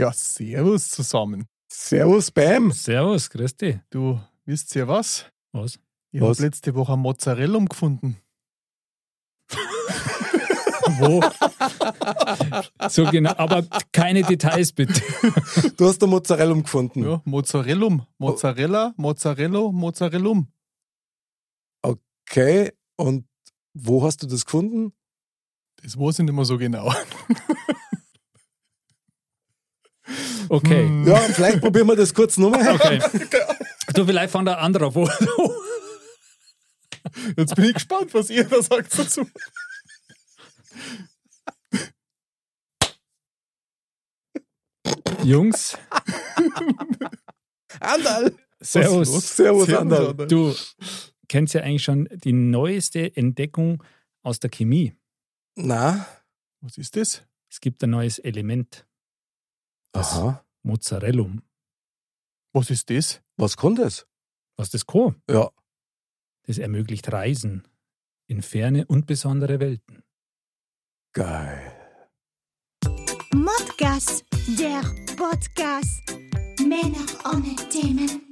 Ja, servus zusammen. Servus, Bam. Servus, Christi. Du, wisst ihr was? Was? Ich habe letzte Woche Mozzarella gefunden. Wo? so genau, aber keine Details bitte. Du hast den Mozzarella gefunden. Ja, Mozzarellum. Mozzarella, Mozzarello, Mozzarellum. Okay, und wo hast du das gefunden? Das weiß ich nicht mehr so genau. Okay. Hm. Ja, vielleicht probieren wir das kurz nochmal. Okay. Du, vielleicht von der anderen wo. Jetzt bin ich gespannt, was ihr da sagt dazu. Jungs, Andal. Servus. Servus, Andal. Du kennst ja eigentlich schon die neueste Entdeckung aus der Chemie. Na? Was ist das? Es gibt ein neues Element, Aha. Mozzarellum. Was ist das? Was kann das? Was das kann, Ja. das ermöglicht Reisen in ferne und besondere Welten. Geil. Modcast, der Podcast. Männer ohne Themen.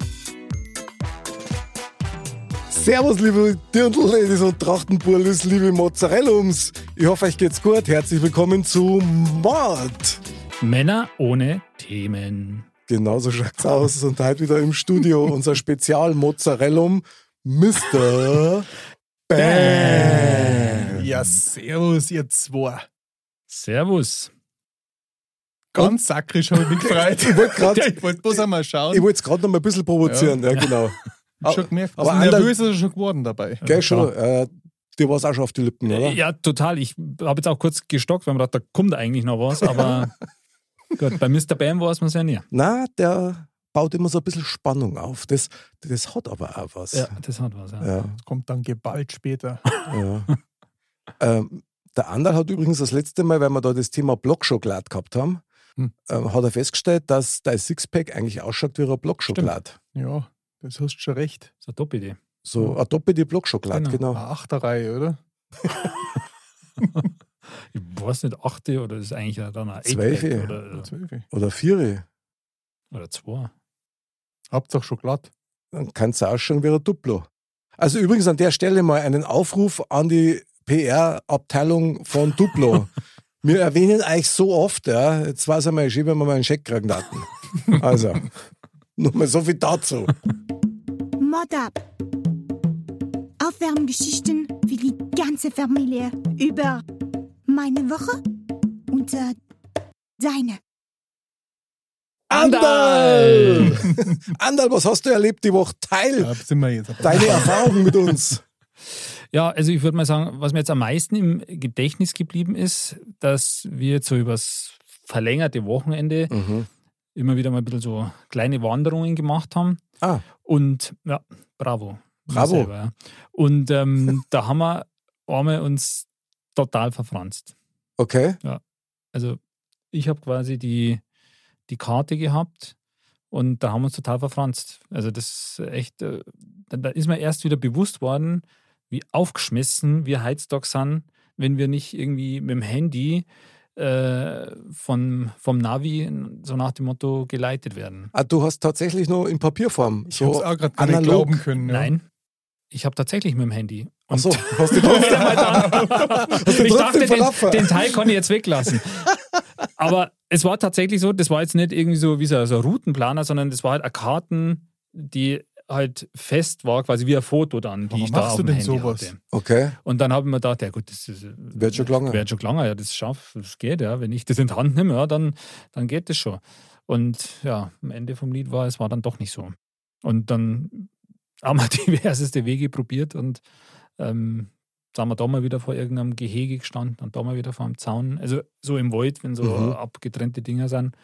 Servus, liebe Dirndl-Ladies und Trachtenburlis, liebe Mozzarellums. Ich hoffe, euch geht's gut. Herzlich willkommen zu Mord. Männer ohne Themen. Genauso schaut's aus. Und heute wieder im Studio unser Spezial-Mozzarellum, Mr. Bam. Ja, servus, ihr zwei. Servus. Ganz sakrisch habe ich mich gefreut. Ich wollte gerade ich wollte bloß einmal schauen. ich wollte gerade noch mal ein bisschen provozieren. Ja, genau. Schon gemerkt, aber Andal- nervös ist er schon geworden dabei. Gell, schon. Äh, dir war's auch schon auf die Lippen, oder? Ja, total. Ich habe jetzt auch kurz gestockt, weil man dachte, da kommt eigentlich noch was, aber gut, bei Mr. Bam weiß man es ja nie. Na, der baut immer so ein bisschen Spannung auf. Das, das hat aber auch was. Ja, das hat was. Ja. Ja, Das kommt dann geballt später. ja. ähm, der Anderl hat übrigens das letzte Mal, weil wir da das Thema Blockschokolade gehabt haben, Hm. ähm, hat er festgestellt, dass dein Sixpack eigentlich ausschaut wie eine Blockschokolade. Ja, das hast du schon recht. Das ist eine Top-Idee. So eine doppelte Blockschokolade, Genau. genau. Eine Achterreihe, oder? Ich weiß nicht, achte oder ist eigentlich dann ein Zwölfe. Eightpack oder, Zwölf. Oder vier. oder zwei. Hauptsache Schokolade. Dann kann es ausschauen wie ein Duplo. Also übrigens an der Stelle mal einen Aufruf an die PR-Abteilung von Duplo. Wir erwähnen euch so oft, ja. Jetzt weiß ich mal, schön, wenn wir mal einen Scheck kriegen hatten. Also, nur mal so viel dazu. Mod ab. Aufwärmgeschichten für die ganze Familie über meine Woche und äh, deine. Andal! Andal, was hast du erlebt die Woche? Teil Da sind wir jetzt. deine Erfahrungen mit uns. Ja, also ich würde mal sagen, was mir jetzt am meisten im Gedächtnis geblieben ist, dass wir jetzt so übers verlängerte Wochenende Mhm. immer wieder mal ein bisschen so kleine Wanderungen gemacht haben. Ah, Und ja, bravo. Bravo. Selber, ja. Und ähm, da haben wir einmal uns total verfranst. okay. Also ich habe quasi die, die Karte gehabt und da haben wir uns total verfranst. Also das ist echt, äh, da, ist mir erst wieder bewusst worden, wie aufgeschmissen wir heutzutage sind, wenn wir nicht irgendwie mit dem Handy äh, von, vom Navi so nach dem Motto geleitet werden. Ah, du hast tatsächlich noch in Papierform. Ich habe es So auch gerade nicht analog. glauben können. Ja. Nein, ich habe tatsächlich mit dem Handy. Ach so, hast du trotzdem, hast du ich dachte, den, den Teil kann ich jetzt weglassen. Aber es war tatsächlich so, das war jetzt nicht irgendwie so wie so, so ein Routenplaner, sondern das war halt eine Karten, die halt fest war, quasi wie ein Foto dann, die Warum ich da machst auf du dem denn Handy sowas? hatte. Okay, Und dann habe ich mir gedacht, ja gut, das ist, wird schon gelangen. wird schon lange, ja, das schafft, das geht, ja. Wenn ich das in die Hand nehme, ja, dann, dann geht das schon. Und ja, am Ende vom Lied war, es war dann doch nicht so. Und dann haben wir diverseste Wege probiert und ähm, sind wir da mal wieder vor irgendeinem Gehege gestanden und da mal wieder vor einem Zaun. Also so im Wald, wenn so Mhm. abgetrennte Dinger sind.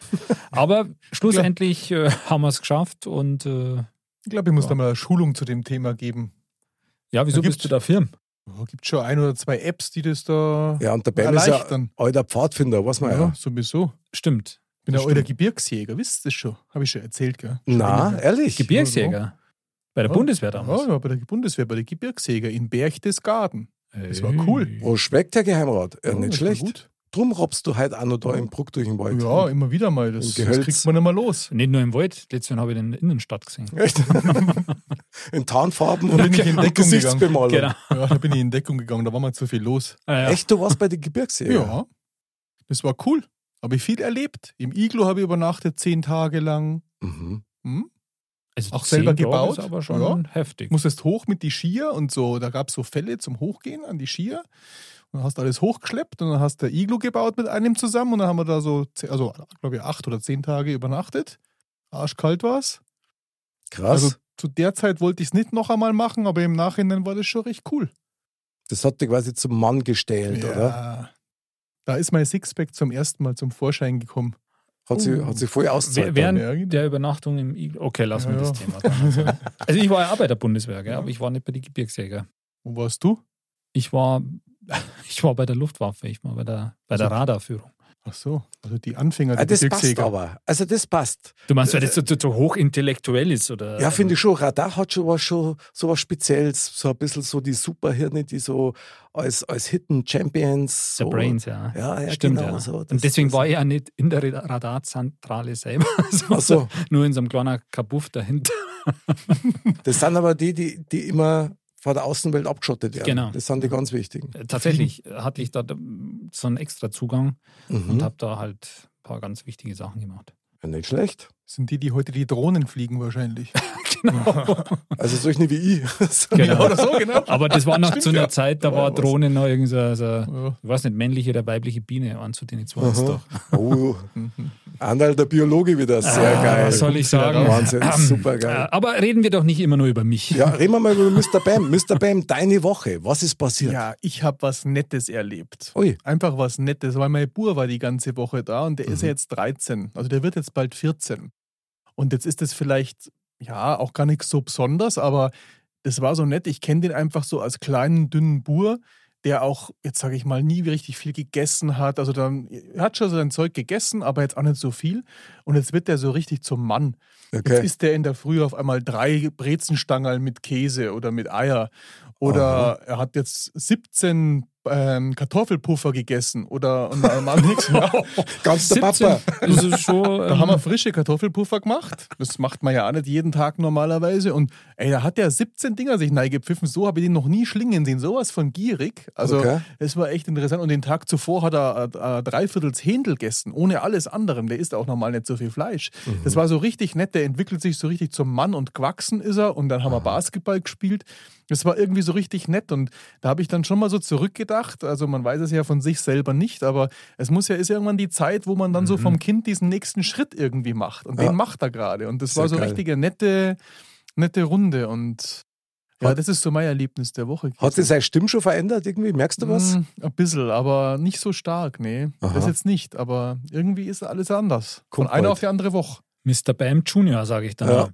Aber schlussendlich äh, haben wir es geschafft und äh, Ich glaube, ich muss Ja. da mal eine Schulung zu dem Thema geben. ja, wieso Da bist du da firm? Es gibt schon ein oder zwei Apps, die das da Ja, und der Bam ist ja erleichtern. alter Pfadfinder, weiß man ja. Ja, sowieso. Stimmt. Ich bin Das ein alter. Gebirgsjäger, wisst ihr das schon? Habe ich schon erzählt, gell? Schon Na, ehrlich? Gebirgsjäger. Bei der Ja. Bundeswehr damals. Ja, bei der Bundeswehr, bei der Gebirgsjäger in Berchtesgaden. das war cool. Wo schmeckt der Geheimrat? Ja, Ja, nicht schlecht. Gut. Drum robst du heute auch noch da im Bruck durch den Wald. Ja, immer wieder mal. Das, das kriegt man nicht mal los. Nicht nur im Wald, letztes Jahr habe ich den in der Innenstadt gesehen. Echt? in Tarnfarben und, Da bin ich in und Deckung Gesichtsbemalung. Genau. Ja, da bin ich in Deckung gegangen, da war mal zu viel los. Ah, ja. Echt, du warst bei den Gebirgsjäger? Ja, das war cool. Habe ich viel erlebt. Im Iglo habe ich übernachtet, zehn Tage lang. Mhm. Hm? Also Auch selber gebaut? Ist aber schon Ja. heftig. Musstest hoch mit die Skier und so. Da gab es so Fälle zum Hochgehen an die Skier. Und dann hast du alles hochgeschleppt und dann hast du Iglo gebaut mit einem zusammen und dann haben wir da so, also glaube ich, acht oder zehn Tage übernachtet. Arschkalt war es. Krass. Also zu der Zeit wollte ich es nicht noch einmal machen, aber im Nachhinein war das schon recht cool. das hat dich quasi zum Mann gestellt, oder? Da ist mein Sixpack zum ersten Mal zum Vorschein gekommen. Hat sie, Uh. hat sie voll ausgezahlt. Während Ja, genau. der Übernachtung im Igel. Okay, lassen wir Ja, das ja. Thema. dann. Also, also ich war ja auch bei der Bundeswehr, gell? Ja. aber ich war nicht bei den Gebirgsjäger. Wo warst du? Ich war, ich war bei der Luftwaffe, ich war bei der, bei der Also- Radarführung. Ach so, also die Anfänger Ah, der das passt aber. Also das passt. Du meinst, weil das so, so, so hochintellektuell ist? Oder? Ja, finde ich schon. Radar hat schon was, schon so was Spezielles. So ein bisschen so die Superhirne, die so als, als Hidden Champions. Der So. Brains, ja. Ja, ja, Stimmt, genau ja. so. Das- Und deswegen das- war ich ja nicht in der Radarzentrale selber, Ach so. nur in so einem kleinen Kabuff dahinter. Das sind aber die, die, die immer vor der Außenwelt abgeschottet werden. Genau. Das sind die ganz wichtigen. Tatsächlich hatte ich da so einen extra Zugang und Mhm. habe da halt ein paar ganz wichtige Sachen gemacht. Ja, nicht schlecht. Sind die, die heute die Drohnen fliegen wahrscheinlich. Genau. Also solche wie ich. So. Genau. Oder so, genau. Aber das war noch Stimmt, zu einer ja. Zeit, da Ja, war. Drohne noch irgendwie so, so Ja. ich weiß nicht, männliche oder weibliche Biene, waren zu denen zwei doch. Oh, Andal, der Biologe wieder. Sehr Ah, geil. Was soll ich sagen? Wahnsinn, super Äh, geil. Aber reden wir doch nicht immer nur über mich. Ja, reden wir mal über Mr. Bam. Mr. Bam, deine Woche. Was ist passiert? Ja, ich habe was Nettes erlebt. Ui. Einfach was Nettes, weil mein Bur war die ganze Woche da und der ist ja jetzt 13. Also der wird jetzt bald 14. Und jetzt ist es vielleicht, ja, auch gar nichts so besonders, aber das war so nett. Ich kenne den einfach so als kleinen, dünnen Bur, der auch, jetzt sage ich mal, nie richtig viel gegessen hat. Also dann, er hat schon sein Zeug gegessen, aber jetzt auch nicht so viel. Und jetzt wird der so richtig zum Mann. Jetzt Okay. isst der in der Früh auf einmal drei Brezenstangerl mit Käse oder mit Eier. Oder er hat jetzt 17 ähm, Kartoffelpuffer gegessen. Oder und am nächsten Tag, Ganz der 17, Papa. Das ist schon, da haben wir ähm, frische Kartoffelpuffer gemacht. Das macht man ja auch nicht jeden Tag normalerweise. Und ey, da hat der 17 Dinger sich neigepfiffen. So habe ich den noch nie schlingen sehen. Sowas von gierig. Also, Okay. das war echt interessant. Und den Tag zuvor hat er äh, äh, dreiviertels Händel gegessen, ohne alles anderem. Der isst auch normal nicht so viel Fleisch. Das war so richtig nett. Der entwickelt sich so richtig zum Mann und gewachsen ist er. Und dann haben wir Basketball gespielt. Das war irgendwie so richtig nett. Und da habe ich dann schon mal so zurückgedacht. Also, man weiß es ja von sich selber nicht, aber es muss ja, ist irgendwann die Zeit, wo man dann so vom Kind diesen nächsten Schritt irgendwie macht. Und Ja. den macht er gerade. Und das Sehr war so geil. richtig eine nette, nette Runde. Und ja, Hat- das ist so mein Erlebnis der Woche. Hat sich seine Stimme schon verändert irgendwie? Merkst du was? Mm, ein bisschen, aber nicht so stark, nee. Aha. Das jetzt nicht, aber irgendwie ist alles anders. Kommt Von einer auf die andere Woche. Mr. Bam Junior, sage ich dann. Ja.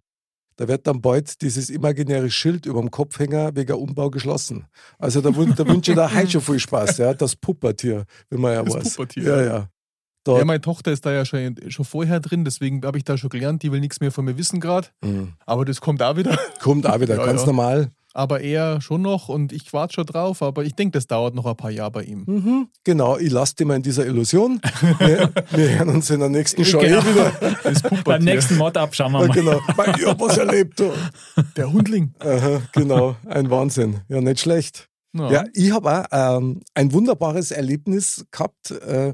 Da wird dann bald dieses imaginäre Schild über dem Kopfhänger wegen Umbau geschlossen. Also da, da wünsche ich dir heute schon viel Spaß, ja. Das Puppertier, wie man ja Das weiß. Puppertier. Ja, ja. Da, Ja, meine Tochter ist da ja schon, schon vorher drin, deswegen habe ich da schon gelernt, die will nichts mehr von mir wissen gerade. Mhm. Aber das kommt auch wieder. Kommt auch wieder, Ja, ganz ja. normal. Aber er schon noch und ich warte schon drauf, aber ich denke, das dauert noch ein paar Jahre bei ihm. Mhm. Genau, ich lasse dich mal in dieser Illusion. Wir, wir hören uns in der nächsten Show Genau. eh wieder. Das Puppertier. Beim nächsten Mod-Up schauen wir Ja, mal. genau. Mein, Ich hab was erlebt. Du. Der Hundling. Aha, genau, ein Wahnsinn. Ja, nicht schlecht. Ja. Ja, ich habe auch ähm, ein wunderbares Erlebnis gehabt äh,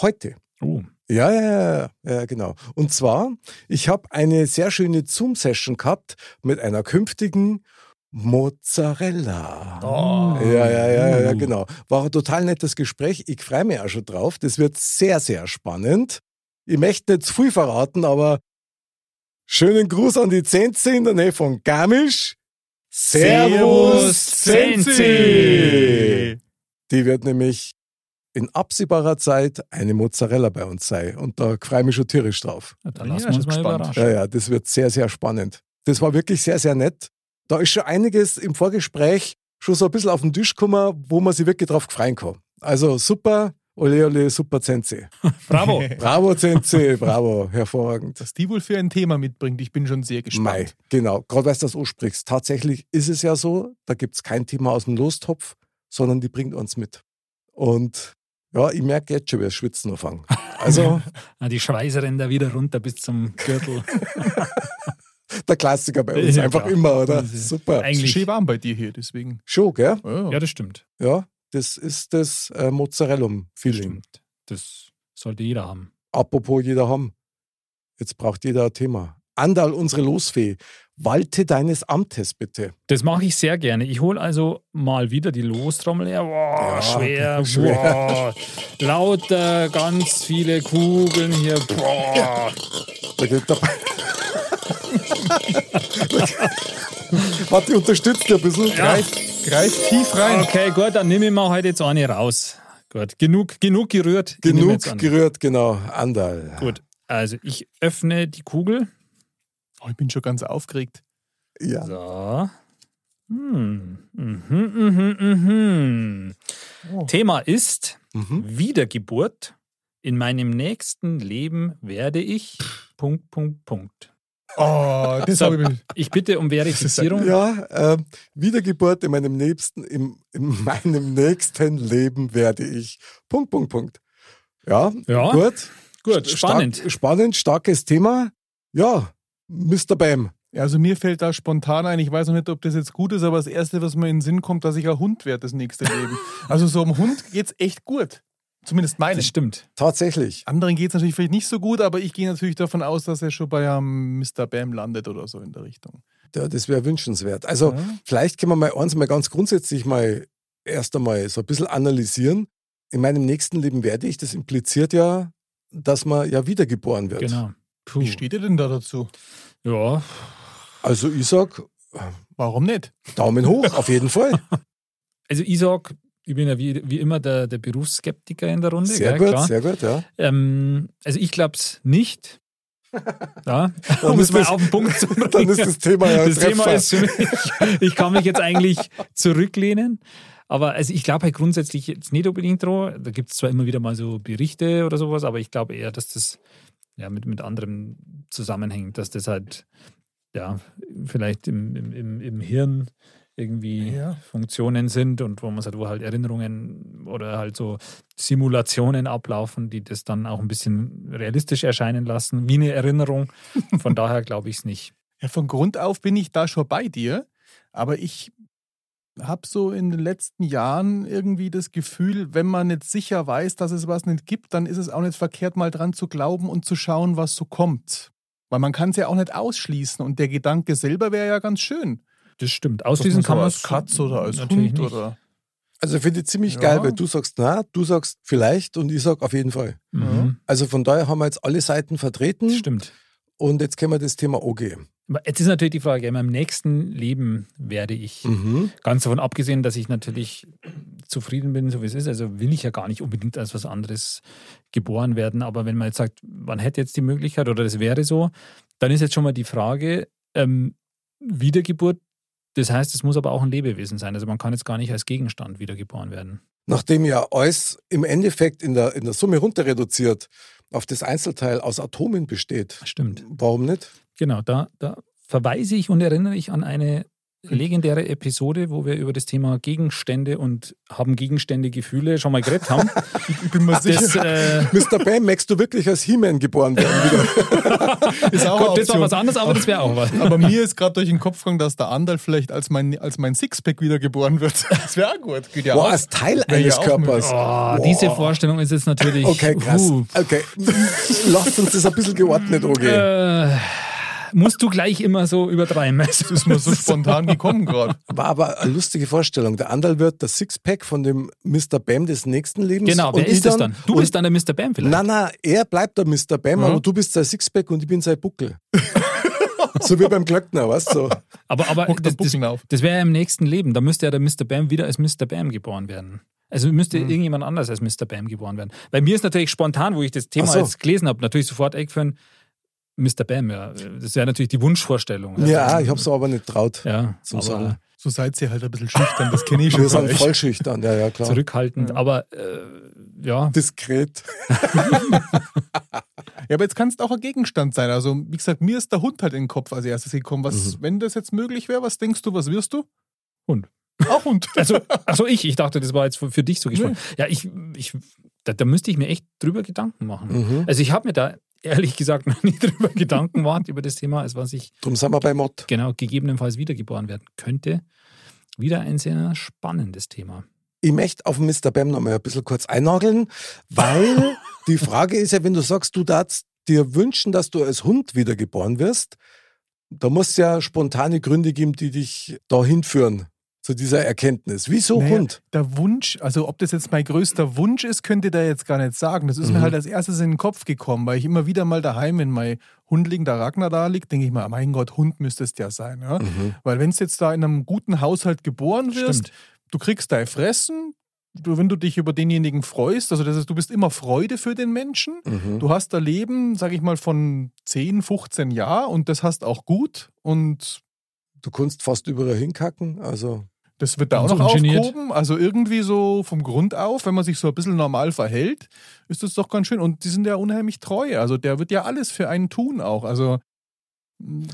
heute. Oh. Ja, ja, ja, ja, ja, genau. Und zwar, ich habe eine sehr schöne Zoom-Session gehabt mit einer künftigen Mozzarella. Oh. Ja, ja, ja, ja, genau. War ein total nettes Gespräch. Ich freue mich auch schon drauf. Das wird sehr, sehr spannend. Ich möchte nicht zu viel verraten, aber schönen Gruß an die Zenze in der Nähe von Garmisch. Servus Zenzi! Die wird nämlich in absehbarer Zeit eine Mozzarella bei uns sein. Und da freue ich mich schon tierisch drauf. Ja, dann lassen wir uns gespannt. überraschen. Ja, ja, das wird sehr, sehr spannend. Das war wirklich sehr, sehr nett. Da ist schon einiges im Vorgespräch schon so ein bisschen auf den Tisch gekommen, wo man sich wirklich drauf freuen kann. Also super, ole ole, super Zenze. Bravo. Bravo Zenze, bravo, hervorragend. Was die wohl für ein Thema mitbringt, ich bin schon sehr gespannt. Mei, genau, gerade weil du das ansprichst. Tatsächlich ist es ja so, da gibt es kein Thema aus dem Lostopf, sondern die bringt uns mit. Und ja, ich merke jetzt schon, wie das Schwitzen anfangen. Also Ah, Die Schweißränder wieder runter bis zum Gürtel. der Klassiker bei uns Ja, einfach klar. immer, oder? Super. Es ist Eigentlich. schön warm bei dir hier, deswegen. Schon, gell? Ja, Ja, das stimmt. Ja, das ist das äh, Mozzarella-Feeling. Stimmt. Das sollte jeder haben. Apropos jeder haben. Jetzt braucht jeder ein Thema. Andal, unsere Losfee, walte deines Amtes bitte. Das mache ich sehr gerne. Ich hole also mal wieder die Lostrommel her. Boah, Ja, schwer. schwer. Boah. Lauter, ganz viele Kugeln hier. Boah. Da geht der Warte, unterstützt ein bisschen. Greif, greif tief rein. Okay, gut, dann nehme ich mal heute jetzt eine raus. Gut, genug, genug gerührt. Genug gerührt, genau. Andal. Gut, also ich öffne die Kugel. Oh, ich bin schon ganz aufgeregt. Ja. So. Hm. Mhm, mhm, mhm. Oh. Thema ist Mhm. Wiedergeburt. In meinem nächsten Leben werde ich. Punkt, Punkt, Punkt. Oh, das So. habe ich. Ich bitte um Verifizierung. Ja, ähm, Wiedergeburt in meinem nächsten, im, in meinem nächsten Leben werde ich. Punkt, Punkt, Punkt. Ja, Ja, gut. gut, Stark- spannend. spannend, starkes Thema. Ja, Mr. Bam. Also mir fällt da spontan ein, ich weiß noch nicht, ob das jetzt gut ist, aber das Erste, was mir in den Sinn kommt, dass ich ein Hund werde, das nächste Leben. Also so einem Hund geht's echt gut. Zumindest meinen. Das stimmt. Tatsächlich. Anderen geht es natürlich vielleicht nicht so gut, aber ich gehe natürlich davon aus, dass er schon bei einem Mr. Bam landet oder so in der Richtung. Ja, das wäre wünschenswert. Also, Ja. vielleicht können wir mal eins mal ganz grundsätzlich mal erst einmal so ein bisschen analysieren. In meinem nächsten Leben werde ich, das impliziert ja, dass man ja wiedergeboren wird. Genau. Puh. Wie steht ihr denn da dazu? Ja, Also, ich sag, Warum nicht? Daumen hoch, auf jeden Fall. also ich sag, ich bin ja wie, wie immer der, der Berufsskeptiker in der Runde. Sehr gell, gut, klar. sehr gut, ja. Ähm, also ich glaube es nicht. Ja, um es mal auf den Punkt zu bringen. Dann ist das Thema ja Das Thema ist für mich, ich kann mich jetzt eigentlich zurücklehnen. Aber also ich glaube halt grundsätzlich jetzt nicht unbedingt dran. Da gibt es zwar immer wieder mal so Berichte oder sowas, aber ich glaube eher, dass das ja mit, mit anderem zusammenhängt, dass das halt ja vielleicht im, im, im, im Hirn irgendwie Ja. Funktionen sind und wo man sagt, wo halt Erinnerungen oder halt so Simulationen ablaufen, die das dann auch ein bisschen realistisch erscheinen lassen, wie eine Erinnerung. Von daher glaube ich es nicht. Ja, von Grund auf bin ich da schon bei dir, aber ich habe so in den letzten Jahren irgendwie das Gefühl, wenn man nicht sicher weiß, dass es was nicht gibt, dann ist es auch nicht verkehrt, mal dran zu glauben und zu schauen, was so kommt. Weil man kann es ja auch nicht ausschließen und der Gedanke selber wäre ja ganz schön. Das stimmt. Ausschließen kann man als Katz oder als Hund nicht. oder. Also finde ich ziemlich Ja. geil, weil du sagst na, du sagst vielleicht und ich sag auf jeden Fall. Mhm. Also von daher haben wir jetzt alle Seiten vertreten Das stimmt. und jetzt können wir das Thema angehen. Aber Jetzt ist natürlich die Frage, in meinem nächsten Leben werde ich, Mhm. ganz davon abgesehen, dass ich natürlich zufrieden bin, so wie es ist, also will ich ja gar nicht unbedingt als was anderes geboren werden, aber wenn man jetzt sagt, man hätte jetzt die Möglichkeit oder das wäre so, dann ist jetzt schon mal die Frage, ähm, Wiedergeburt, das heißt, es muss aber auch ein Lebewesen sein, also man kann jetzt gar nicht als Gegenstand wiedergeboren werden. Nachdem ja alles im Endeffekt in der, in der Summe runter reduziert auf das Einzelteil aus Atomen besteht, Stimmt. warum nicht? Genau, da, da verweise ich und erinnere ich an eine legendäre Episode, wo wir über das Thema Gegenstände und haben Gegenstände Gefühle schon mal geredet haben. Ich bin mir sicher, Das, äh, Mr. Bam, möchtest du wirklich als He-Man geboren werden? Wieder? ist auch Gott, eine das war was anderes, aber das wäre auch was. Aber mir ist gerade durch den Kopf gegangen, dass der Andal vielleicht als mein, als mein Sixpack wiedergeboren wird. Das wäre auch gut. Geht ja Boah, auch. als Teil eines ja Körpers. Oh, diese Vorstellung ist jetzt natürlich. Okay, krass. Uh, Okay, lasst uns das ein bisschen geordnet angehen. äh, musst du gleich immer so übertreiben. Das ist mir so spontan gekommen gerade. War aber eine lustige Vorstellung. Der Andal wird das Sixpack von dem Mr. Bam des nächsten Lebens. Genau, wer ist das dann? Du bist dann der Mr. Bam vielleicht. Nein, nein, er bleibt der Mr. Bam, Ja. aber du bist sein Sixpack und ich bin sein Buckel. So wie beim Glöckner, weißt du? So. Aber, aber das, das das, Buckel auf. das wäre ja im nächsten Leben. Da müsste ja der Mr. Bam wieder als Mr. Bam geboren werden. Also müsste Mhm. irgendjemand anders als Mr. Bam geboren werden. Bei mir ist natürlich spontan, wo ich das Thema so. jetzt gelesen habe, natürlich sofort eingefallen, Mr. Bam, ja. Das wäre natürlich die Wunschvorstellung. Ja, ich habe es aber nicht traut. Ja, aber Sagen. So seid ihr halt ein bisschen schüchtern, das kenne ich schon Wir sind voll schüchtern, ja, ja, klar. zurückhaltend. Aber äh, ja, Diskret. Ja, aber jetzt kann es auch ein Gegenstand sein. Also, wie gesagt, mir ist der Hund halt in den Kopf als erstes gekommen. Was, wenn das jetzt möglich wäre, was denkst du, was wirst du? Hund. Auch Hund. Also, achso, ich, ich dachte, das war jetzt für für dich so gesprochen. Ja, ich, ich da, da müsste ich mir echt drüber Gedanken machen. Mhm. Also ich habe mir da ehrlich gesagt noch nie drüber Gedanken gemacht über das Thema, als was ich Drum sind wir bei Mott. genau gegebenenfalls wiedergeboren werden könnte. Wieder ein sehr spannendes Thema. Ich möchte auf Mr. Bam noch mal ein bisschen kurz einnageln, weil die Frage ist ja, wenn du sagst, du darfst dir wünschen, dass du als Hund wiedergeboren wirst, da muss es ja spontane Gründe geben, die dich dahin führen zu dieser Erkenntnis. Wieso Naja, Hund? Der Wunsch, also ob das jetzt mein größter Wunsch ist, könnt ihr da jetzt gar nicht sagen. Das ist Mhm. mir halt als erstes in den Kopf gekommen, weil ich immer wieder mal daheim, wenn mein Hund liegt, der Ragnar da liegt, denke ich mal, mein Gott, Hund müsste es ja sein. Ja? Mhm. Weil wenn du jetzt da in einem guten Haushalt geboren wirst, Stimmt. du kriegst dein Fressen, du, wenn du dich über denjenigen freust, also das ist, du bist immer Freude für den Menschen. Mhm. Du hast ein Leben, sag ich mal, von 10, 15 Jahren und das hast auch gut und Du kannst fast überall hinkacken, also das wird da auch noch ungeniert. aufgehoben. Also irgendwie so vom Grund auf, wenn man sich so ein bisschen normal verhält, ist das doch ganz schön. Und die sind ja unheimlich treu. Also der wird ja alles für einen tun auch. Also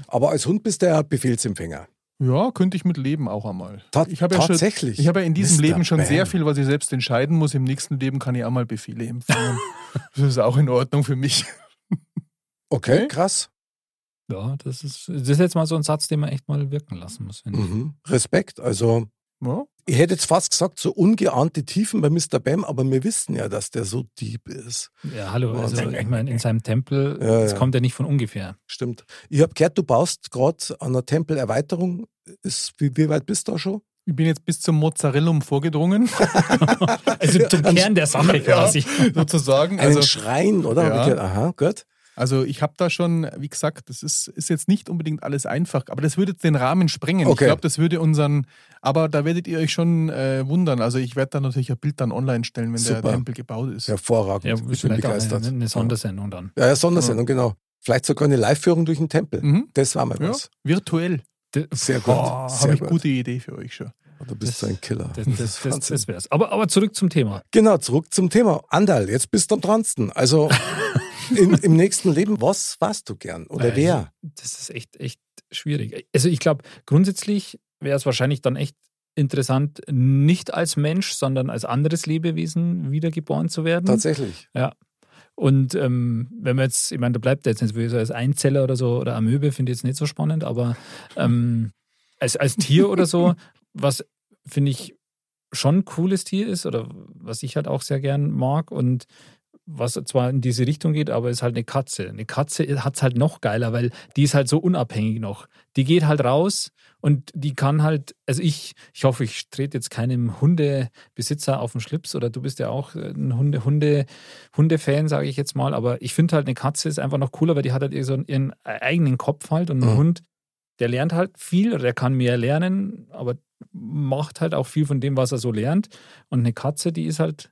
aber als Hund bist du ja Befehlsempfänger. ja, könnte ich mit leben auch einmal. Ta ich habe ja schon, tatsächlich. ich habe ja in diesem Mr. Leben schon Bam. sehr viel, was ich selbst entscheiden muss. Im nächsten Leben kann ich auch mal Befehle empfangen. das ist auch in Ordnung für mich. Okay, Okay. krass. Ja, das ist, das ist jetzt mal so ein Satz, den man echt mal wirken lassen muss. finde ich. Mhm. Respekt. Also Ja. ich hätte jetzt fast gesagt, so ungeahnte Tiefen bei Mr. Bam, aber wir wissen ja, dass der so deep ist. Ja, hallo, also ich meine, in seinem Tempel, Ja, das ja. kommt ja nicht von ungefähr. Stimmt. Ich habe gehört, du baust gerade an einer Tempelerweiterung. Ist, wie, wie weit bist du da schon? Ich bin jetzt bis zum Mozzarellum vorgedrungen, Also zum Kern der Sache quasi. sozusagen. Einen Also, Schrein, oder? Aha, gut. Also ich habe da schon, wie gesagt, das ist, ist jetzt nicht unbedingt alles einfach, aber das würde jetzt den Rahmen sprengen. Okay. Ich glaube, das würde unseren, aber da werdet ihr euch schon äh, wundern. Also ich werde da natürlich ein Bild dann online stellen, wenn der Super. Tempel gebaut ist. Hervorragend. Ja, ich bin begeistert. eine, eine Sondersendung dann. Ja, ja, Sondersendung, genau. Vielleicht sogar eine Live-Führung durch den Tempel. Mhm. Das war mal Ja, was. virtuell. Sehr gut. Oh, habe ich gut. gute Idee für euch schon. Du bist so ein Killer. Das, das, das, das wär's. Aber, aber zurück zum Thema. Genau, zurück zum Thema. Andal, jetzt bist du am dransten. Also in, im nächsten Leben, was warst du gern? Oder Also, wer? Das ist echt, echt schwierig. Also ich glaube, grundsätzlich wäre es wahrscheinlich dann echt interessant, nicht als Mensch, sondern als anderes Lebewesen wiedergeboren zu werden. Tatsächlich. Und ähm, wenn man jetzt, ich meine, da bleibt jetzt nicht so als Einzeller oder so oder Amöbe, finde ich jetzt nicht so spannend, aber ähm, als, als Tier oder so, was finde ich schon ein cooles Tier ist oder was ich halt auch sehr gern mag und was zwar in diese Richtung geht, aber ist halt eine Katze. Eine Katze hat es halt noch geiler, weil die ist halt so unabhängig noch. Die geht halt raus und die kann halt, also ich, ich hoffe, ich trete jetzt keinem Hundebesitzer auf den Schlips oder du bist ja auch ein Hunde, Hunde, Hundefan, sage ich jetzt mal, aber ich finde halt, eine Katze ist einfach noch cooler, weil die hat halt so ihren eigenen Kopf halt und ein Mhm. Hund, der lernt halt viel oder der kann mehr lernen, aber macht halt auch viel von dem, was er so lernt. Und eine Katze, die ist halt,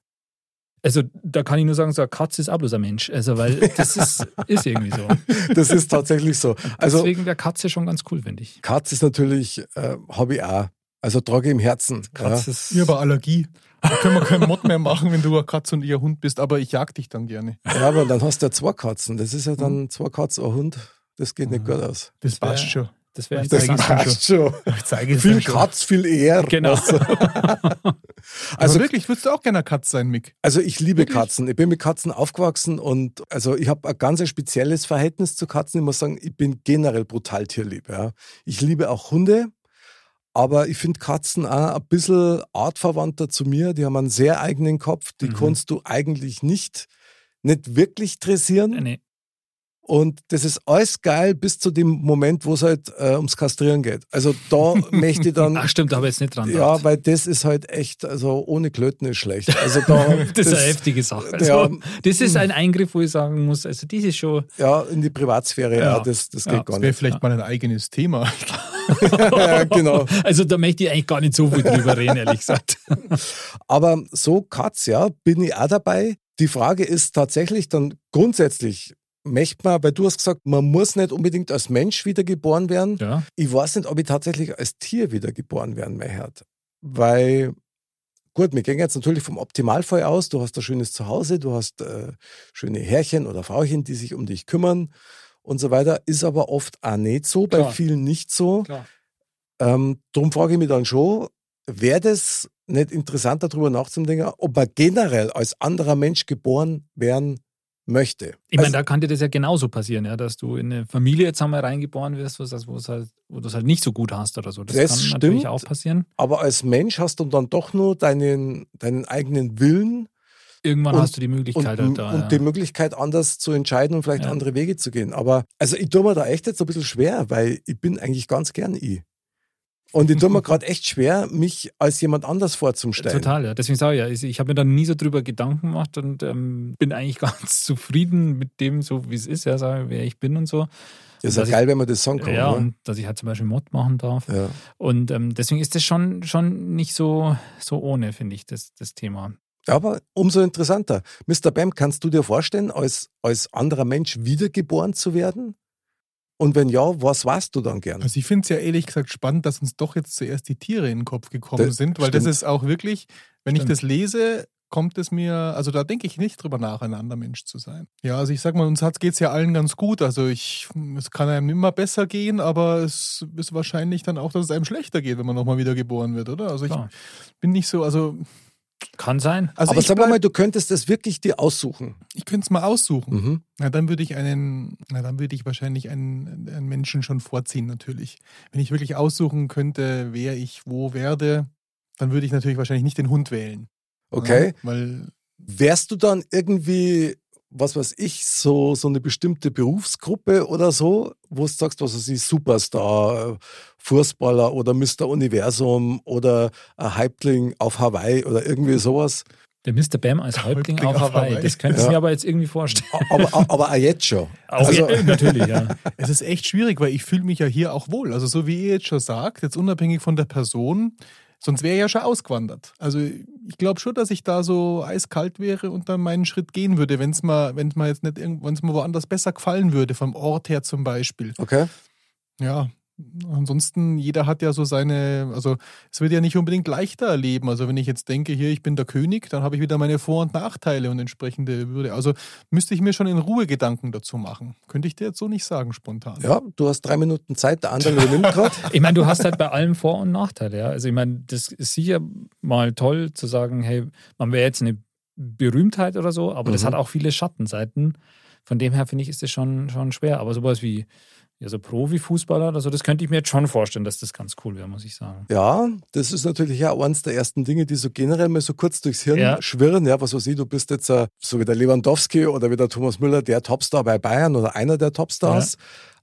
also da kann ich nur sagen, so eine Katze ist auch bloß ein Mensch. Also, weil das ist, ist irgendwie so. Das ist tatsächlich so. Also Deswegen wäre Katze schon ganz cool, finde ich. Katz ist natürlich, äh, habe ich auch. Also trage ich im Herzen. Katze ist. Ich habe eine Allergie. Da können wir keinen Mod mehr machen, wenn du eine Katze und ein Hund bist, aber ich jag dich dann gerne. Ja. ja, aber dann hast du ja zwei Katzen. Das ist ja dann zwei Katzen, ein Hund. Das geht nicht gut aus. Das passt schon. Das wäre Das passt schon. Ich zeige es Viel schon. Katz, viel eher. Genau. du. Also Also, wirklich, würdest du auch gerne Katze sein, Mick? also ich liebe Wirklich? Katzen. Ich bin mit Katzen aufgewachsen und also ich habe ein ganz spezielles Verhältnis zu Katzen. Ich muss sagen, ich bin generell brutal tierlieb. Ja. Ich liebe auch Hunde, aber ich finde Katzen auch ein bisschen artverwandter zu mir. Die haben einen sehr eigenen Kopf. Die Mhm. kannst du eigentlich nicht, nicht wirklich dressieren. Nee. Und das ist alles geil bis zu dem Moment, wo es halt äh, ums Kastrieren geht. Also da möchte ich dann. Ach stimmt, da habe ich jetzt nicht dran Ja, gedacht. weil das ist halt echt, also ohne Klöten ist schlecht. Also da, das ist eine heftige Sache. Also, ja, das ist ein Eingriff, wo ich sagen muss, also das ist schon. ja, in die Privatsphäre, ja, Ja. das, das geht Ja, gar Das wäre nicht. vielleicht mal ein eigenes Thema. ja, genau. Also da möchte ich eigentlich gar nicht so viel drüber reden, ehrlich gesagt. Aber so Katz, ja, bin ich auch dabei. Die Frage ist tatsächlich dann grundsätzlich, möchte man, weil du hast gesagt, man muss nicht unbedingt als Mensch wiedergeboren werden. Ja. Ich weiß nicht, ob ich tatsächlich als Tier wiedergeboren werden möchte. Weil, gut, wir gehen jetzt natürlich vom Optimalfall aus. Du hast ein schönes Zuhause, du hast äh, schöne Herrchen oder Frauchen, die sich um dich kümmern und so weiter. Ist aber oft auch nicht so, bei Klar. vielen nicht so. Klar. Ähm, darum frage ich mich dann schon, wäre das nicht interessant, darüber nachzudenken, ob man generell als anderer Mensch geboren werden möchte? Ich meine, Also- da kann dir das ja genauso passieren, ja, dass du in eine Familie jetzt einmal reingeboren wirst, wo wo es halt, wo du es halt nicht so gut hast oder so. Das, Das kann stimmt. natürlich auch passieren. aber als Mensch hast du dann doch nur deinen, deinen eigenen Willen Irgendwann Und- hast du die und, Möglichkeit halt da. und ja. die Möglichkeit, anders zu entscheiden und vielleicht Ja. andere Wege zu gehen. Aber also ich tue mir da echt jetzt ein bisschen schwer, weil ich bin eigentlich ganz gern ich. Und ich tue mir gerade echt schwer, mich als jemand anders vorzustellen. Total, ja. Deswegen sage ich ja, ich, ich habe mir dann nie so drüber Gedanken gemacht und ähm, bin eigentlich ganz zufrieden mit dem, so wie es ist, ja, sage, wer ich bin und so. Das ist ja geil, wenn man das sagen kann. ja, ne? und dass ich halt zum Beispiel Mod machen darf. ja. Und ähm, deswegen ist das schon, schon nicht so, so ohne, finde ich, das, das Thema. Aber umso interessanter. Mr. Bam, kannst du dir vorstellen, als, als anderer Mensch wiedergeboren zu werden? Und wenn ja, was warst du dann gern? Also ich finde es ja ehrlich gesagt spannend, dass uns doch jetzt zuerst die Tiere in den Kopf gekommen Das sind, weil das stimmt. ist auch wirklich, wenn ich Stimmt. das lese, kommt es mir, also da denke ich nicht drüber nach, ein anderer Mensch zu sein. Ja, also ich sag mal, uns geht es ja allen ganz gut. Also ich, es kann einem immer besser gehen, aber es ist wahrscheinlich dann auch, dass es einem schlechter geht, wenn man nochmal wieder geboren wird, oder? Also ich Klar. bin nicht so, also, Kann sein. also Aber sag mal, du könntest das wirklich dir aussuchen. ich könnte es mal aussuchen. Mhm. Na, dann würde ich einen, na, dann würde ich wahrscheinlich einen, einen Menschen schon vorziehen, natürlich. Wenn ich wirklich aussuchen könnte, wer ich wo werde, dann würde ich natürlich wahrscheinlich nicht den Hund wählen. Okay. Ja, weil, Wärst du dann irgendwie, was weiß ich, so, so eine bestimmte Berufsgruppe oder so, wo du sagst, was weiß ich, Superstar, Fußballer oder Mr. Universum oder ein Häuptling auf Hawaii oder irgendwie sowas? Der Mr. Bam als Häuptling, Häuptling auf auf Hawaii. Hawaii. Das könnte ich Ja. mir aber jetzt irgendwie vorstellen. Aber, aber auch jetzt schon. Auch Also- ja, natürlich, ja. es ist echt schwierig, weil ich fühle mich ja hier auch wohl. Also so wie ihr jetzt schon sagt, jetzt unabhängig von der Person, sonst wäre ich ja schon ausgewandert. Also ich glaube schon, dass ich da so eiskalt wäre und dann meinen Schritt gehen würde, wenn es mal, wenn es mal jetzt nicht irgend- wenn es mir woanders besser gefallen würde, vom Ort her zum Beispiel. Okay. Ja, ansonsten, jeder hat ja so seine, also es wird ja nicht unbedingt leichter erleben. Also wenn ich jetzt denke, hier, ich bin der König, dann habe ich wieder meine Vor- und Nachteile und entsprechende Würde. Also müsste ich mir schon in Ruhe Gedanken dazu machen. Könnte ich dir jetzt so nicht sagen, spontan. Ja, du hast drei Minuten Zeit, der andere übernimmt gerade. Ich meine, du hast halt bei allem Vor- und Nachteile, ja. Also ich meine, das ist sicher mal toll zu sagen, hey, man wäre jetzt eine Berühmtheit oder so, aber das Mhm. hat auch viele Schattenseiten. Von dem her finde ich, ist das schon, schon schwer. Aber sowas wie ja, so Profifußballer oder so, das könnte ich mir jetzt schon vorstellen, dass das ganz cool wäre, muss ich sagen. Ja, das ist natürlich auch eines der ersten Dinge, die so generell mal so kurz durchs Hirn Ja. schwirren. Ja, was weiß ich, du bist jetzt äh, so wie der Lewandowski oder wie der Thomas Müller, der Topstar bei Bayern oder einer der Topstars.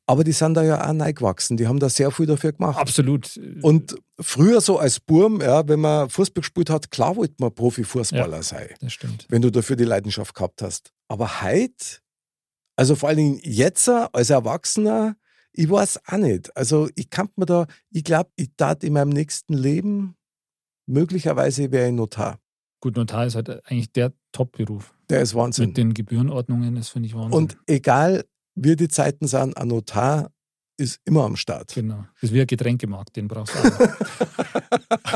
Aber die sind da ja auch reingewachsen. Die haben da sehr viel dafür gemacht. Absolut. Und früher so als Burm, ja, wenn man Fußball gespielt hat, klar wollte man Profifußballer Ja. sein, das stimmt. wenn du dafür die Leidenschaft gehabt hast. Aber heute, also vor allen Dingen jetzt als Erwachsener, ich weiß auch nicht. Also ich kann mir da, ich glaube, ich tat in meinem nächsten Leben, möglicherweise wäre ich Notar. Gut, Notar ist halt eigentlich der Top-Beruf. Der ist Wahnsinn. Mit den Gebührenordnungen, das finde ich Wahnsinn. Und egal wie die Zeiten sind, ein Notar ist immer am Start. Genau. Das ist wie ein Getränkemarkt, den brauchst du auch.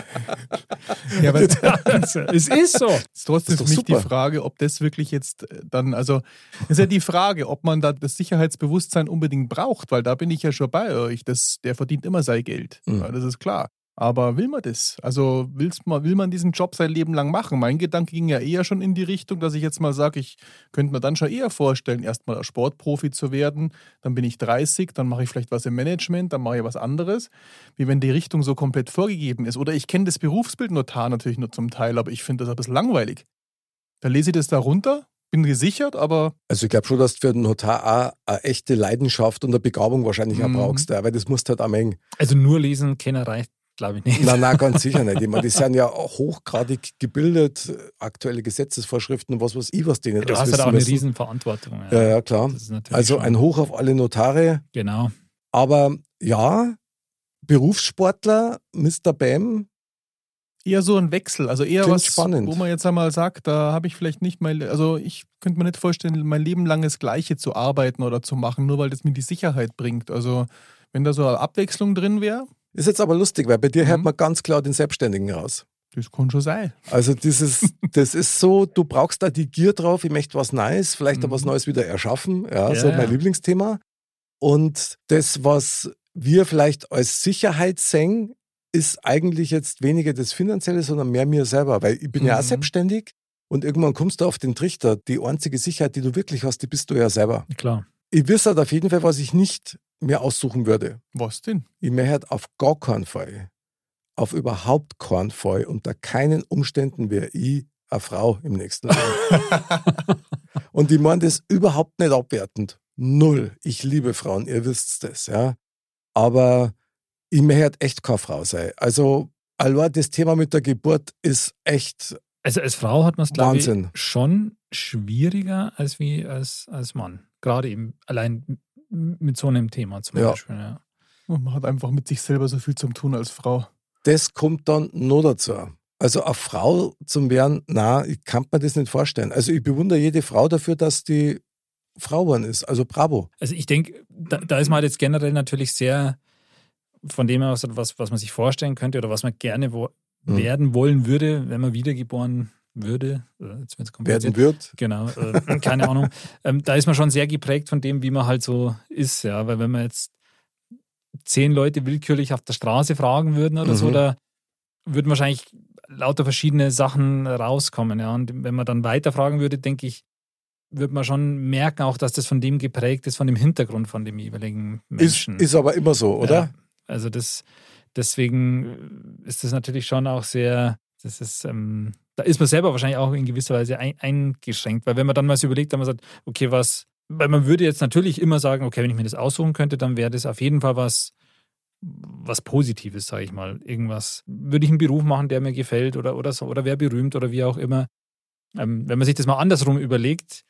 Ja, aber es Also, es ist so. ist trotzdem Ist für mich die super. Frage, ob das wirklich jetzt äh, dann, also es ist ja die Frage, ob man da das Sicherheitsbewusstsein unbedingt braucht, weil da bin ich ja schon bei euch. Das, der verdient immer sein Geld. Mhm. Ja, das ist klar. Aber will man das? Also willst man, will man diesen Job sein Leben lang machen? Mein Gedanke ging ja eher schon in die Richtung, dass ich jetzt mal sage, ich könnte mir dann schon eher vorstellen, erstmal als Sportprofi zu werden. Dann bin ich 30, dann mache ich vielleicht was im Management, dann mache ich was anderes. Wie wenn die Richtung so komplett vorgegeben ist. Oder ich kenne das Berufsbild Notar natürlich nur zum Teil, aber ich finde das ein bisschen langweilig. Da lese ich das da runter, bin gesichert, aber Also ich glaube schon, dass du für den Notar auch eine echte Leidenschaft und eine Begabung wahrscheinlich auch Mhm. brauchst, weil das musst du halt auch mengen. Also nur lesen, keiner reicht, glaube ich nicht. Nein, nein, ganz sicher nicht. Ich meine, die sind ja hochgradig gebildet, aktuelle Gesetzesvorschriften und was weiß ich, was die nicht Du hast halt auch eine müssen. Riesenverantwortung. Ja, ja, klar. Ist natürlich Also ein Hoch auf alle Notare. Genau. Aber ja, Berufssportler, Mr. Bam, eher so ein Wechsel. Also eher Klingt was, spannend. wo man jetzt einmal sagt, da habe ich vielleicht nicht mal, also ich könnte mir nicht vorstellen, mein Leben lang das Gleiche zu arbeiten oder zu machen, nur weil das mir die Sicherheit bringt. Also wenn da so eine Abwechslung drin wäre, ist jetzt aber lustig, weil bei dir hört Mhm. man ganz klar den Selbstständigen raus. das kann schon sein. Also dieses, das ist so, du brauchst da die Gier drauf, ich möchte was Neues, vielleicht auch was Mhm. Neues wieder erschaffen, ja, Ja, so mein ja. Lieblingsthema. Und das, was wir vielleicht als Sicherheit sehen, ist eigentlich jetzt weniger das Finanzielle, sondern mehr mir selber, weil ich bin ja auch Mhm. selbstständig und irgendwann kommst du auf den Trichter, die einzige Sicherheit, die du wirklich hast, die bist du ja selber. Klar. Ich wüsste halt auf jeden Fall, was ich nicht mehr aussuchen würde. Was denn? Ich möchte auf gar keinen Fall, auf überhaupt keinen Fall, unter keinen Umständen wäre ich eine Frau im nächsten Leben. Und ich meine das überhaupt nicht abwertend. Null. Ich liebe Frauen, ihr wisst das, ja. Aber ich möchte echt keine Frau sein. Also, allein das Thema mit der Geburt ist echt Also als Frau hat man es, glaube ich, schon schwieriger als wie als, als Mann. Gerade eben allein mit so einem Thema zum Ja. Beispiel. Ja. Man hat einfach mit sich selber so viel zum Tun als Frau. das kommt dann noch dazu. Also eine Frau zum werden, na, ich kann mir das nicht vorstellen. Also ich bewundere jede Frau dafür, dass die Frau geworden ist. Also bravo. Also ich denke, da, da ist man halt jetzt generell natürlich sehr von dem aus, was, was man sich vorstellen könnte oder was man gerne wo, Mhm. werden wollen würde, wenn man wiedergeboren würde. Jetzt. Werden wird. Genau, äh, keine Ahnung. Ähm, da ist man schon sehr geprägt von dem, wie man halt so ist, ja. Weil wenn man jetzt zehn Leute willkürlich auf der Straße fragen würden oder so, Mhm. da würden wahrscheinlich lauter verschiedene Sachen rauskommen, ja. Und wenn man dann weiter fragen würde, denke ich, wird man schon merken auch, dass das von dem geprägt ist, von dem Hintergrund von dem jeweiligen Ist, Menschen. ist aber immer so, oder? Ja, also das, deswegen ist das natürlich schon auch sehr, das ist, ähm, da ist man selber wahrscheinlich auch in gewisser Weise ein, eingeschränkt, weil wenn man dann mal so überlegt, dann man sagt, okay, was, weil man würde jetzt natürlich immer sagen, okay, wenn ich mir das aussuchen könnte, dann wäre das auf jeden Fall was, was Positives, sage ich mal. Irgendwas, würde ich einen Beruf machen, der mir gefällt oder, oder so, oder wäre berühmt oder wie auch immer. Ähm, wenn man sich das mal andersrum überlegt,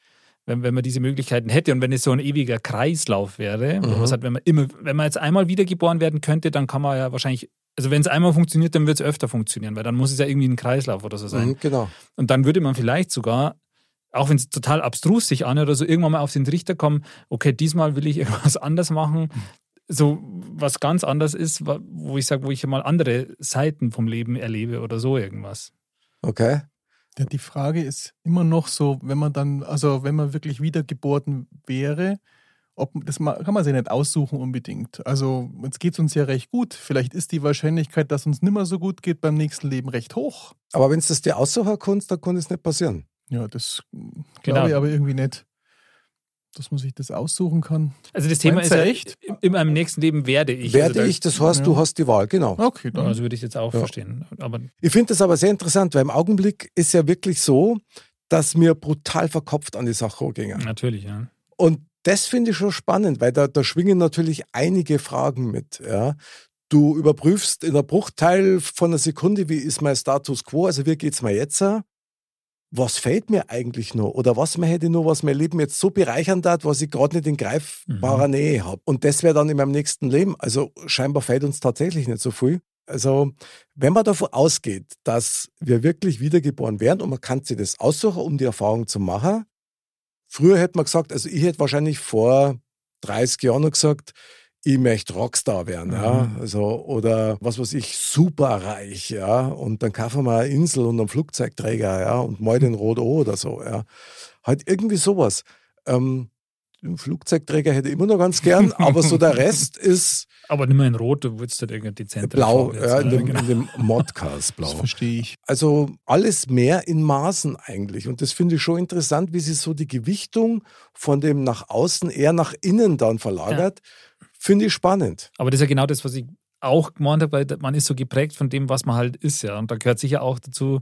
wenn, wenn man diese Möglichkeiten hätte und wenn es so ein ewiger Kreislauf wäre, Mhm. sagt, wenn man immer, wenn man jetzt einmal wiedergeboren werden könnte, dann kann man ja wahrscheinlich, also wenn es einmal funktioniert, dann wird es öfter funktionieren, weil dann muss es ja irgendwie ein Kreislauf oder so sein. Mhm, genau. Und dann würde man vielleicht sogar, auch wenn es total abstrus sich anhört oder so, irgendwann mal auf den Trichter kommen, okay, diesmal will ich irgendwas anders machen. So was ganz anders ist, wo ich sage, wo ich mal andere Seiten vom Leben erlebe oder so irgendwas. Okay. Ja, die Frage ist immer noch so, wenn man dann, also wenn man wirklich wiedergeboren wäre, ob das kann man sich nicht aussuchen unbedingt. Also jetzt geht es uns ja recht gut. Vielleicht ist die Wahrscheinlichkeit, dass uns nimmer so gut geht beim nächsten Leben recht hoch. Aber wenn es das dir aussuchen kannst, dann kann es nicht passieren. Ja, das mm, glaube Genau. ich aber irgendwie nicht, dass man sich das aussuchen kann. Also das Thema Meinst ist du ja echt? in, in meinem nächsten Leben werde ich. Werde also ich, das heißt, du ja. hast die Wahl, genau. Okay, da, dann. also würde ich jetzt auch Ja. verstehen. Aber Ich finde das aber sehr interessant, weil im Augenblick ist ja wirklich so, dass mir brutal verkopft an die Sache gehen. natürlich, ja. Und das finde ich schon spannend, weil da, da schwingen natürlich einige Fragen mit. Ja. Du überprüfst in einer Bruchteil von einer Sekunde, wie ist mein Status quo, also wie geht's mir jetzt? Was fehlt mir eigentlich noch? Oder was mir hätte noch, was mein Leben jetzt so bereichern darf, was ich gerade nicht in greifbarer Nähe habe? Und das wäre dann in meinem nächsten Leben. Also scheinbar fehlt uns tatsächlich nicht so viel. Also, wenn man davon ausgeht, dass wir wirklich wiedergeboren werden und man kann sich das aussuchen, um die Erfahrung zu machen, Früher hätte man gesagt, also ich hätte wahrscheinlich vor 30 Jahren noch gesagt, ich möchte Rockstar werden, ja, Mhm. also, oder was weiß ich, superreich, ja, und dann kaufen wir eine Insel und einen Flugzeugträger, ja, und mal den Rot O oder so, ja. Halt irgendwie sowas. Ähm, den Flugzeugträger hätte ich immer noch ganz gern, aber so der Rest ist Aber nicht mehr in Rot, du würdest halt irgendeine dezente blau, jetzt, ja, in dem, genau. in dem Modcast Das blau. verstehe ich. Also alles mehr in Maßen eigentlich. Und das finde ich schon interessant, wie sich so die Gewichtung von dem nach außen eher nach innen dann verlagert. Finde ich spannend. Aber das ist ja genau das, was ich auch gemeint habe, weil man ist so geprägt von dem, was man halt ist, ja. Und da gehört sicher auch dazu,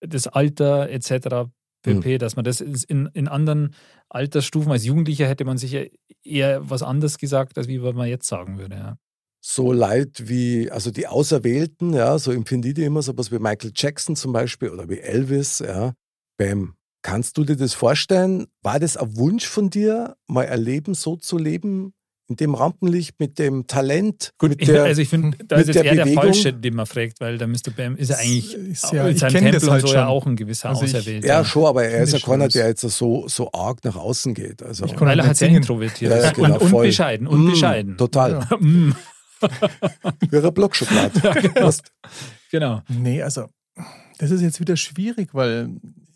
das Alter etc. pp., dass man das in, in anderen Altersstufen als Jugendlicher hätte man sich ja eher was anderes gesagt, als wie was man jetzt sagen würde. Ja. so Leid wie, also die Auserwählten, ja, so empfinde ich die immer, so was wie Michael Jackson zum Beispiel oder wie Elvis, ja. Bam. Kannst du dir das vorstellen? War das ein Wunsch von dir, mal ein Leben so zu leben, in dem Rampenlicht, mit dem Talent, Gut, mit der, also ich finde, da mit ist jetzt der eher Bewegung? der Falsche, den man fragt, weil der Mr. Bam ist ja eigentlich ist ja- in ich seinem Tempel halt und so ja schon. auch ein gewisser Also ich- Auserwählter. Ja, schon, aber er ist ja keiner, der jetzt so, so arg nach außen geht. Also, Ich weil er halt sehr introvertiert Ja, ja, genau, und, und voll. bescheiden. Und Mm. Total. Mm, Wie eine Blockschokolade. Weißt, genau. Nee, also das ist jetzt wieder schwierig, weil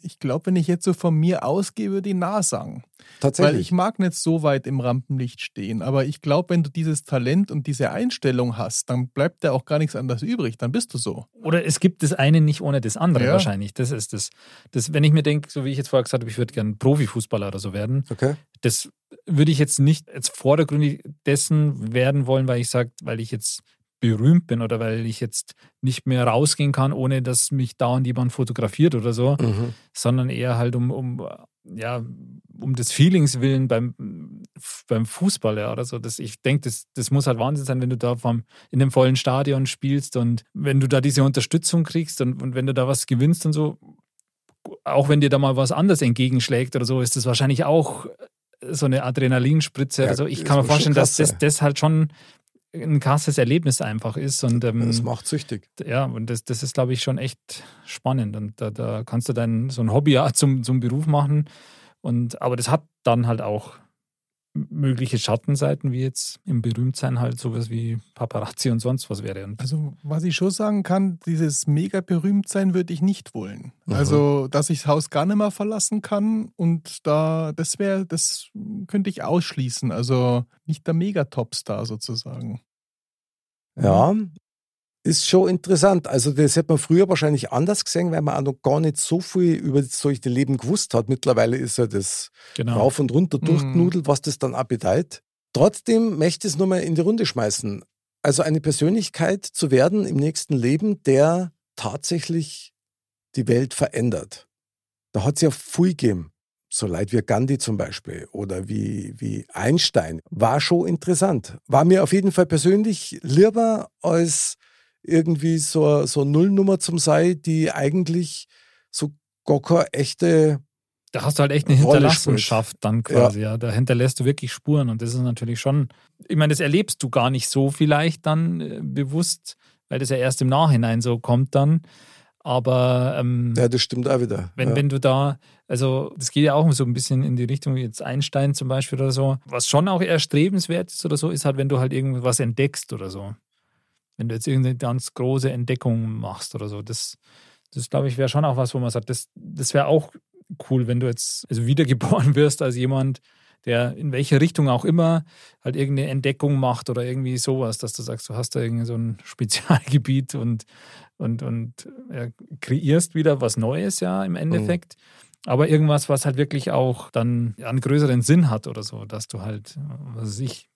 ich glaube, wenn ich jetzt so von mir ausgehe, würde ich nah sagen. Weil Tatsächlich. ich mag nicht so weit im Rampenlicht stehen. Aber ich glaube, wenn du dieses Talent und diese Einstellung hast, dann bleibt da auch gar nichts anderes übrig. Dann bist du so. Oder es gibt das eine nicht ohne das andere Ja. wahrscheinlich. Das ist das. das. Wenn ich mir denke, so wie ich jetzt vorher gesagt habe, ich würde gerne Profifußballer oder so werden, okay. das würde ich jetzt nicht jetzt vordergründig dessen werden wollen, weil ich sage, weil ich jetzt berühmt bin oder weil ich jetzt nicht mehr rausgehen kann, ohne dass mich dauernd jemand fotografiert oder so, Mhm. sondern eher halt um, um ja, um des Feelings willen beim, beim Fußball ja, oder so. Das, ich denke, das, das muss halt Wahnsinn sein, wenn du da vom, in dem vollen Stadion spielst und wenn du da diese Unterstützung kriegst und, und wenn du da was gewinnst und so, auch wenn dir da mal was anderes entgegenschlägt oder so, ist das wahrscheinlich auch so eine Adrenalinspritze. Ja, also ich das kann mir vorstellen, dass krass das, sein. das halt schon ein krasses Erlebnis einfach ist. Und ähm, Das macht süchtig. ja, und das, das ist, glaube ich, schon echt spannend. Und da, da kannst du dann so ein Hobby ja zum, zum Beruf machen. Und, aber das hat dann halt auch mögliche Schattenseiten, wie jetzt im Berühmtsein halt sowas wie Paparazzi und sonst was wäre. Und Also, was ich schon sagen kann, dieses mega berühmt sein würde ich nicht wollen. Mhm. Also, dass ich das Haus gar nicht mehr verlassen kann und da, das wäre, das könnte ich ausschließen. Also, nicht der Megatopstar sozusagen. Ja, ist schon interessant. Also das hätte man früher wahrscheinlich anders gesehen, weil man auch noch gar nicht so viel über solche Leben gewusst hat. Mittlerweile ist ja das genau. rauf und runter Mhm. durchgenudelt, was das dann auch bedeutet. Trotzdem möchte ich es nur mal in die Runde schmeißen. Also eine Persönlichkeit zu werden im nächsten Leben, der tatsächlich die Welt verändert. Da hat es ja viel gegeben. So Leute wie Gandhi zum Beispiel oder wie, wie Einstein. War schon interessant. War mir auf jeden Fall persönlich lieber als irgendwie so, so eine Nullnummer zum Sei, die eigentlich so keine echte Da hast du halt echt eine Rolle Hinterlassenschaft dann quasi, ja. Da hinterlässt du wirklich Spuren und das ist natürlich schon, ich meine, das erlebst du gar nicht so vielleicht dann äh, bewusst, weil das ja erst im Nachhinein so kommt dann. Aber ähm, Ja, das stimmt auch wieder. Wenn, ja. wenn du da, also das geht ja auch so ein bisschen in die Richtung wie jetzt Einstein zum Beispiel oder so. Was schon auch erstrebenswert ist oder so, ist halt, wenn du halt irgendwas entdeckst oder so. Wenn du jetzt irgendeine ganz große Entdeckung machst oder so. Das, das glaube ich, wäre schon auch was, wo man sagt, das, das wäre auch cool, wenn du jetzt also wiedergeboren wirst als jemand, der in welche Richtung auch immer halt irgendeine Entdeckung macht oder irgendwie sowas, dass du sagst, du hast da irgendwie so ein Spezialgebiet und, und, und ja, kreierst wieder was Neues ja im Endeffekt. Aber irgendwas, was halt wirklich auch dann einen größeren Sinn hat oder so, dass du halt, was weiß ich,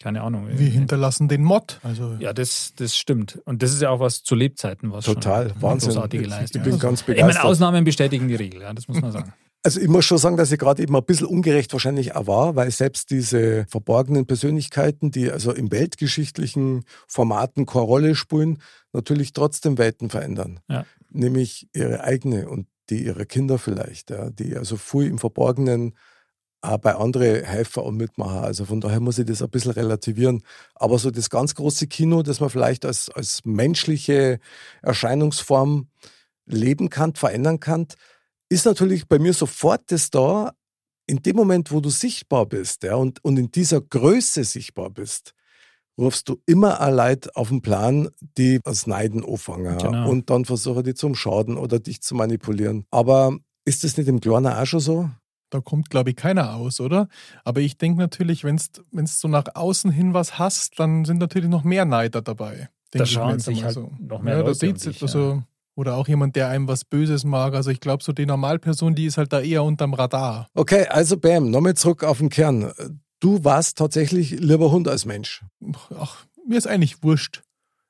keine Ahnung. Wir hinterlassen den Mod. Also, Ja, das, das stimmt. Und das ist ja auch was zu Lebzeiten, was Total, schon Wahnsinn. großartige Ich- Leistung ich bin ganz Ich meine, begeistert. Ausnahmen bestätigen die Regel, ja, das muss man sagen. Also ich muss schon sagen, dass ich gerade eben ein bisschen ungerecht wahrscheinlich auch war, weil selbst diese verborgenen Persönlichkeiten, die also im weltgeschichtlichen Formaten keine Rolle spielen, natürlich trotzdem Welten verändern. Ja. Nämlich ihre eigene und die ihrer Kinder vielleicht, ja, die also viel im Verborgenen auch bei anderen helfen und mitmachen. Also von daher muss ich das ein bisschen relativieren. Aber so das ganz große Kino, das man vielleicht als, als menschliche Erscheinungsform leben kann, verändern kann, ist natürlich bei mir sofort das da, in dem Moment, wo du sichtbar bist ja, und, und in dieser Größe sichtbar bist, rufst du immer ein Leid auf den Plan, die das Neiden anfangen Genau. und dann versuchen die zum Schaden oder dich zu manipulieren. Aber ist das nicht im Kleinen auch schon so? Da kommt, glaube ich, keiner aus, oder? Aber ich denke natürlich, wenn du so nach außen hin was hast, dann sind natürlich noch mehr Neider dabei. Da schauen jetzt sich einmal halt noch mehr ja, da Leute sieht's um dich, also, Oder auch jemand, der einem was Böses mag. Also ich glaube, so die Normalperson, die ist halt da eher unterm Radar. Okay, also Bam, nochmal zurück auf den Kern. Du warst tatsächlich lieber Hund als Mensch. Ach, mir ist eigentlich wurscht.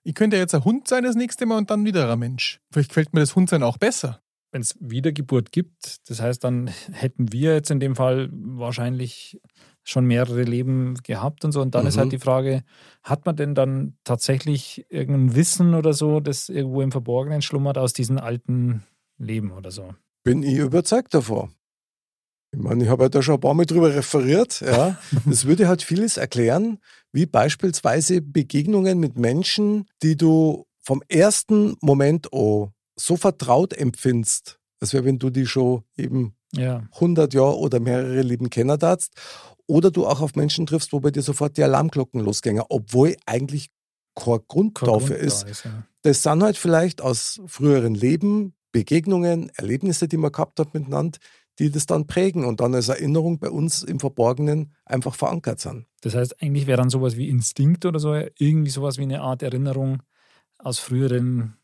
Ich könnte ja jetzt ein Hund sein das nächste Mal und dann wieder ein Mensch. Vielleicht gefällt mir das Hundsein auch besser. Wenn es Wiedergeburt gibt, das heißt, dann hätten wir jetzt in dem Fall wahrscheinlich schon mehrere Leben gehabt und so. Und dann ist Mhm. halt die Frage, hat man denn dann tatsächlich irgendein Wissen oder so, das irgendwo im Verborgenen schlummert aus diesen alten Leben oder so? Bin ich überzeugt davon. Ich meine, ich habe ja da schon ein paar Mal drüber referiert. Ja. Das würde halt vieles erklären, wie beispielsweise Begegnungen mit Menschen, die du vom ersten Moment an so vertraut empfindest, als wäre, wenn du die schon eben Ja. 100 Jahre oder mehrere Leben kennen darfst. Oder du auch auf Menschen triffst, wo bei dir sofort die Alarmglocken losgängen, obwohl eigentlich kein Grund kein dafür Grund ist. da ist ja. Das sind halt vielleicht aus früheren Leben Begegnungen, Erlebnisse, die man gehabt hat miteinander, die das dann prägen und dann als Erinnerung bei uns im Verborgenen einfach verankert sind. Das heißt, eigentlich wäre dann sowas wie Instinkt oder so, irgendwie sowas wie eine Art Erinnerung aus früheren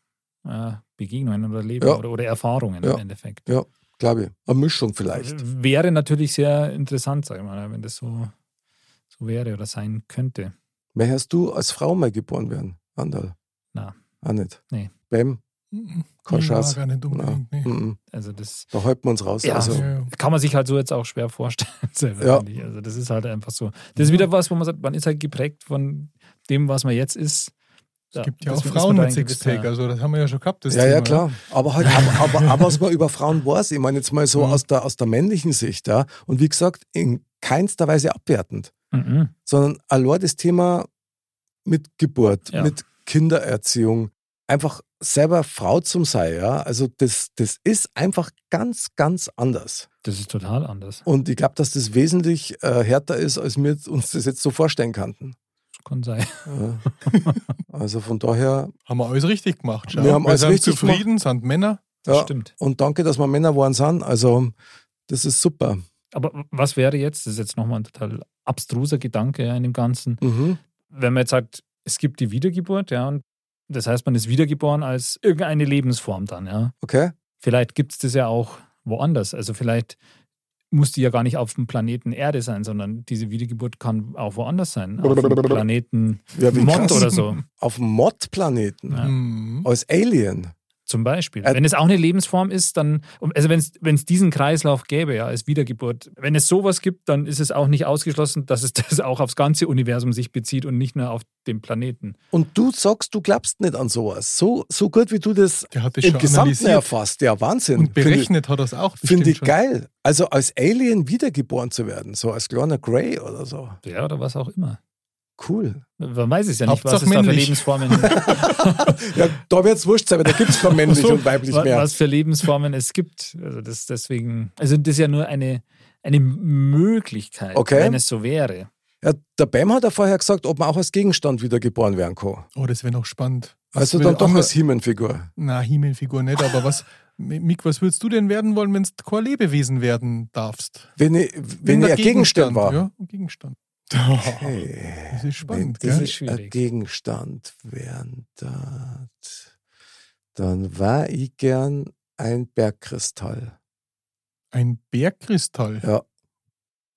äh, Begegnungen oder Leben Ja. oder, oder Erfahrungen Ja. im Endeffekt. Ja, glaube ich. Eine Mischung vielleicht. Wäre natürlich sehr interessant, sag ich mal, wenn das so, so wäre oder sein könnte. Möchtest du als Frau mal geboren werden, Andal? Na. Auch nicht? Nee. Bam? Mhm. Kein Ja, Schatz. gar nicht unbedingt. Nee. Mhm. Also das Da halten wir uns raus. Ja. Also, Ja. kann man sich halt so jetzt auch schwer vorstellen. selber, Ja. Also das ist halt einfach so. Das ist wieder was, wo man sagt, man ist halt geprägt von dem, was man jetzt ist. Es gibt ja auch Frauen mit Sixpack, also das haben wir ja schon gehabt. Das ja, Thema, ja, klar. Aber halt, aber, aber, aber was man über Frauen weiß, ich meine jetzt mal so Mhm. aus, der, aus der männlichen Sicht, ja. Und wie gesagt, in keinster Weise abwertend. Mhm. sondern allein das Thema mit Geburt, Ja. mit Kindererziehung, einfach selber Frau zum Sein, ja, also das, das ist einfach ganz, ganz anders. Das ist total anders. Und ich glaube, dass das wesentlich äh, härter ist, als wir uns das jetzt so vorstellen könnten. Kann sein. Ja. also von daher, Haben wir alles richtig gemacht. Schau. Wir haben alles sind richtig zufrieden, sind Männer. Das ja, stimmt. und danke, dass wir Männer waren sind. Also das ist super. Aber was wäre jetzt, das ist jetzt nochmal ein total abstruser Gedanke ja, in dem Ganzen, Mhm. wenn man jetzt sagt, es gibt die Wiedergeburt, ja, und das heißt, man ist wiedergeboren als irgendeine Lebensform dann, ja. Okay? Vielleicht gibt es das ja auch woanders. Also vielleicht muss die ja gar nicht auf dem Planeten Erde sein, sondern diese Wiedergeburt kann auch woanders sein. Auf dem Planeten Ja, krass. oder so. Auf dem Mod-Planeten. Ja. Als Alien. Zum Beispiel. Äh, wenn es auch eine Lebensform ist, dann, also wenn es, wenn es diesen Kreislauf gäbe, ja, als Wiedergeburt, wenn es sowas gibt, dann ist es auch nicht ausgeschlossen, dass es das auch aufs ganze Universum sich bezieht und nicht nur auf den Planeten. Und du sagst, du glaubst nicht an sowas. So, so gut, wie du das Der hat das im schon Gesamten erfasst. Ja, Wahnsinn. und berechnet hat er es auch. Finde ich, ich geil. Also als Alien wiedergeboren zu werden, so als kleiner Grey oder so. Ja, oder was auch immer. Cool. Man weiß es ja nicht, was Hauptsache es da für. Lebensformen Ja, da wird es wurscht sein, weil da gibt es kein männlich So, und weiblich mehr. was für Lebensformen es gibt. Also das deswegen, also das ist ja nur eine, eine Möglichkeit, Okay. wenn es so wäre. Ja, der Bam hat ja vorher gesagt, ob man auch als Gegenstand wiedergeboren werden kann. Oh, das wäre noch spannend. Was Also dann doch als He-Man-Figur. Na, Himenfigur nicht, aber was, Mick, was würdest du denn werden wollen, wenn du kein Lebewesen werden darfst? Wenn ich, wenn ich der ein Gegenstand war. Ja, ein Gegenstand. Okay. Das ist Wenn spannend, das gell? ist ein. Gegenstand wären dann war ich gern ein Bergkristall. Ein Bergkristall. Ja.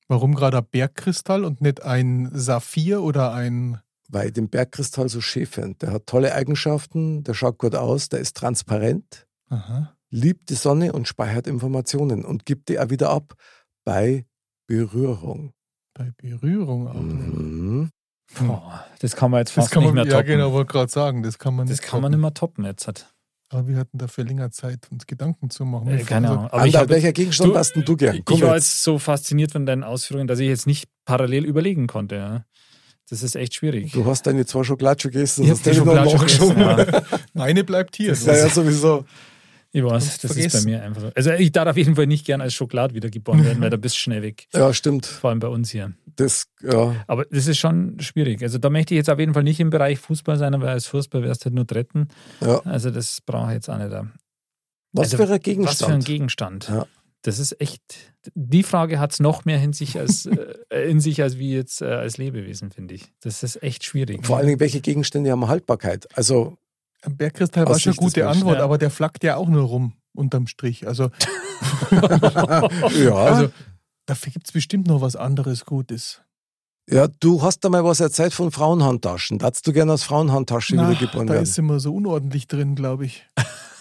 Warum gerade ein Bergkristall und nicht ein Saphir oder ein. weil ich den Bergkristall so schön finde. Der hat tolle Eigenschaften, der schaut gut aus, der ist transparent, Aha. liebt die Sonne und speichert Informationen und gibt die auch wieder ab bei Berührung. Bei Berührung auch. nicht. Mhm. Boah, das kann man jetzt Das fast kann man, nicht mehr ja toppen. genau, wollte gerade sagen, das kann man das nicht kann man nicht mehr toppen jetzt. Hat. Aber wir hatten dafür länger Zeit, uns Gedanken zu machen. Äh, keine Ahnung. Aber ich, hab, welcher Gegenstand du- hast denn du gern? ich Komm war jetzt. jetzt so fasziniert von deinen Ausführungen, dass ich jetzt nicht parallel überlegen konnte. Ja. Das ist echt schwierig. Du hast deine zwei Schokoladsche gegessen, Ich die hast du noch Schokolade gegessen, ja. Meine bleibt hier. Ja, ja, sowieso. Ich weiß, das ist bei vergessen. mir einfach so. Also ich darf auf jeden Fall nicht gern als Schokolade wiedergeboren werden, weil da bist du schnell weg. Ja, stimmt. Vor allem bei uns hier. Das, ja. Aber das ist schon schwierig. Also da möchte ich jetzt auf jeden Fall nicht im Bereich Fußball sein, aber als Fußball wärst du halt nur dritten. ja. Also das brauche ich jetzt auch nicht. Was Also, für ein Was für ein Gegenstand? Gegenstand. Ja. Das ist echt. Die Frage hat es noch mehr in sich als, äh, in sich als wie jetzt äh, als Lebewesen, finde ich. Das ist echt schwierig. Vor allen Dingen, welche Gegenstände haben Haltbarkeit? Also, Bergkristall war schon eine gute Antwort, ja. aber der flackt ja auch nur rum, unterm Strich. Also, ja. also dafür gibt es bestimmt noch was anderes Gutes. ja, du hast da mal was erzählt von Frauenhandtaschen. Darfst du gerne aus Frauenhandtasche Na, wiedergeboren da werden? ist immer so unordentlich drin, glaube ich.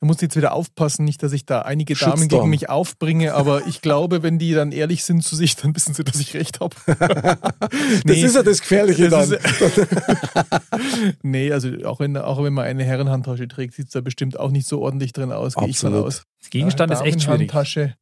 Da muss ich jetzt wieder aufpassen, nicht, dass ich da einige Damen Shitstorm. gegen mich aufbringe, aber ich glaube, wenn die dann ehrlich sind zu sich, dann wissen sie, dass ich recht habe. Das ist ja das Gefährliche Das dann. nee, also auch wenn, auch wenn man eine Herrenhandtasche trägt, sieht es da bestimmt auch nicht so ordentlich drin aus, gehe ich von Absolut. aus. Das Gegenstand ist echt schwierig.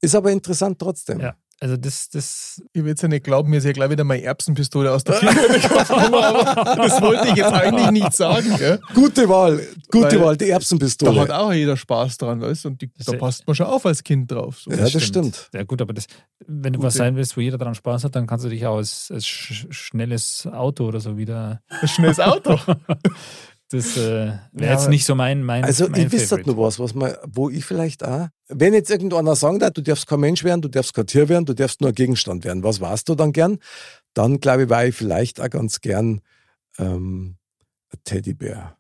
Ist aber interessant trotzdem. Ja. Also das, das, Ihr werdet ja nicht glauben, mir ist ja gleich wieder meine Erbsenpistole aus der Firma gekommen, aber das wollte ich jetzt eigentlich nicht sagen. Gell? Gute Wahl, gute Weil Wahl, die Da hat Erbsenpistole. auch jeder Spaß dran, weißt du? Und die, da passt man schon auf als Kind drauf. So. Ja, das stimmt. Ja gut, aber das, wenn du was Gute. sein willst, wo jeder dran Spaß hat, dann kannst du dich auch als, als sch schnelles Auto oder so wieder. Ein schnelles Auto. Das äh, wäre Ja, jetzt nicht so mein mein Also mein ich wüsste noch was, was man, wo ich vielleicht auch, wenn jetzt irgendeiner sagen darf, du darfst kein Mensch werden, du darfst kein Tier werden, du darfst nur ein Gegenstand werden, was warst du dann gern? Dann glaube ich, war ich vielleicht auch ganz gern ähm, ein Teddybär.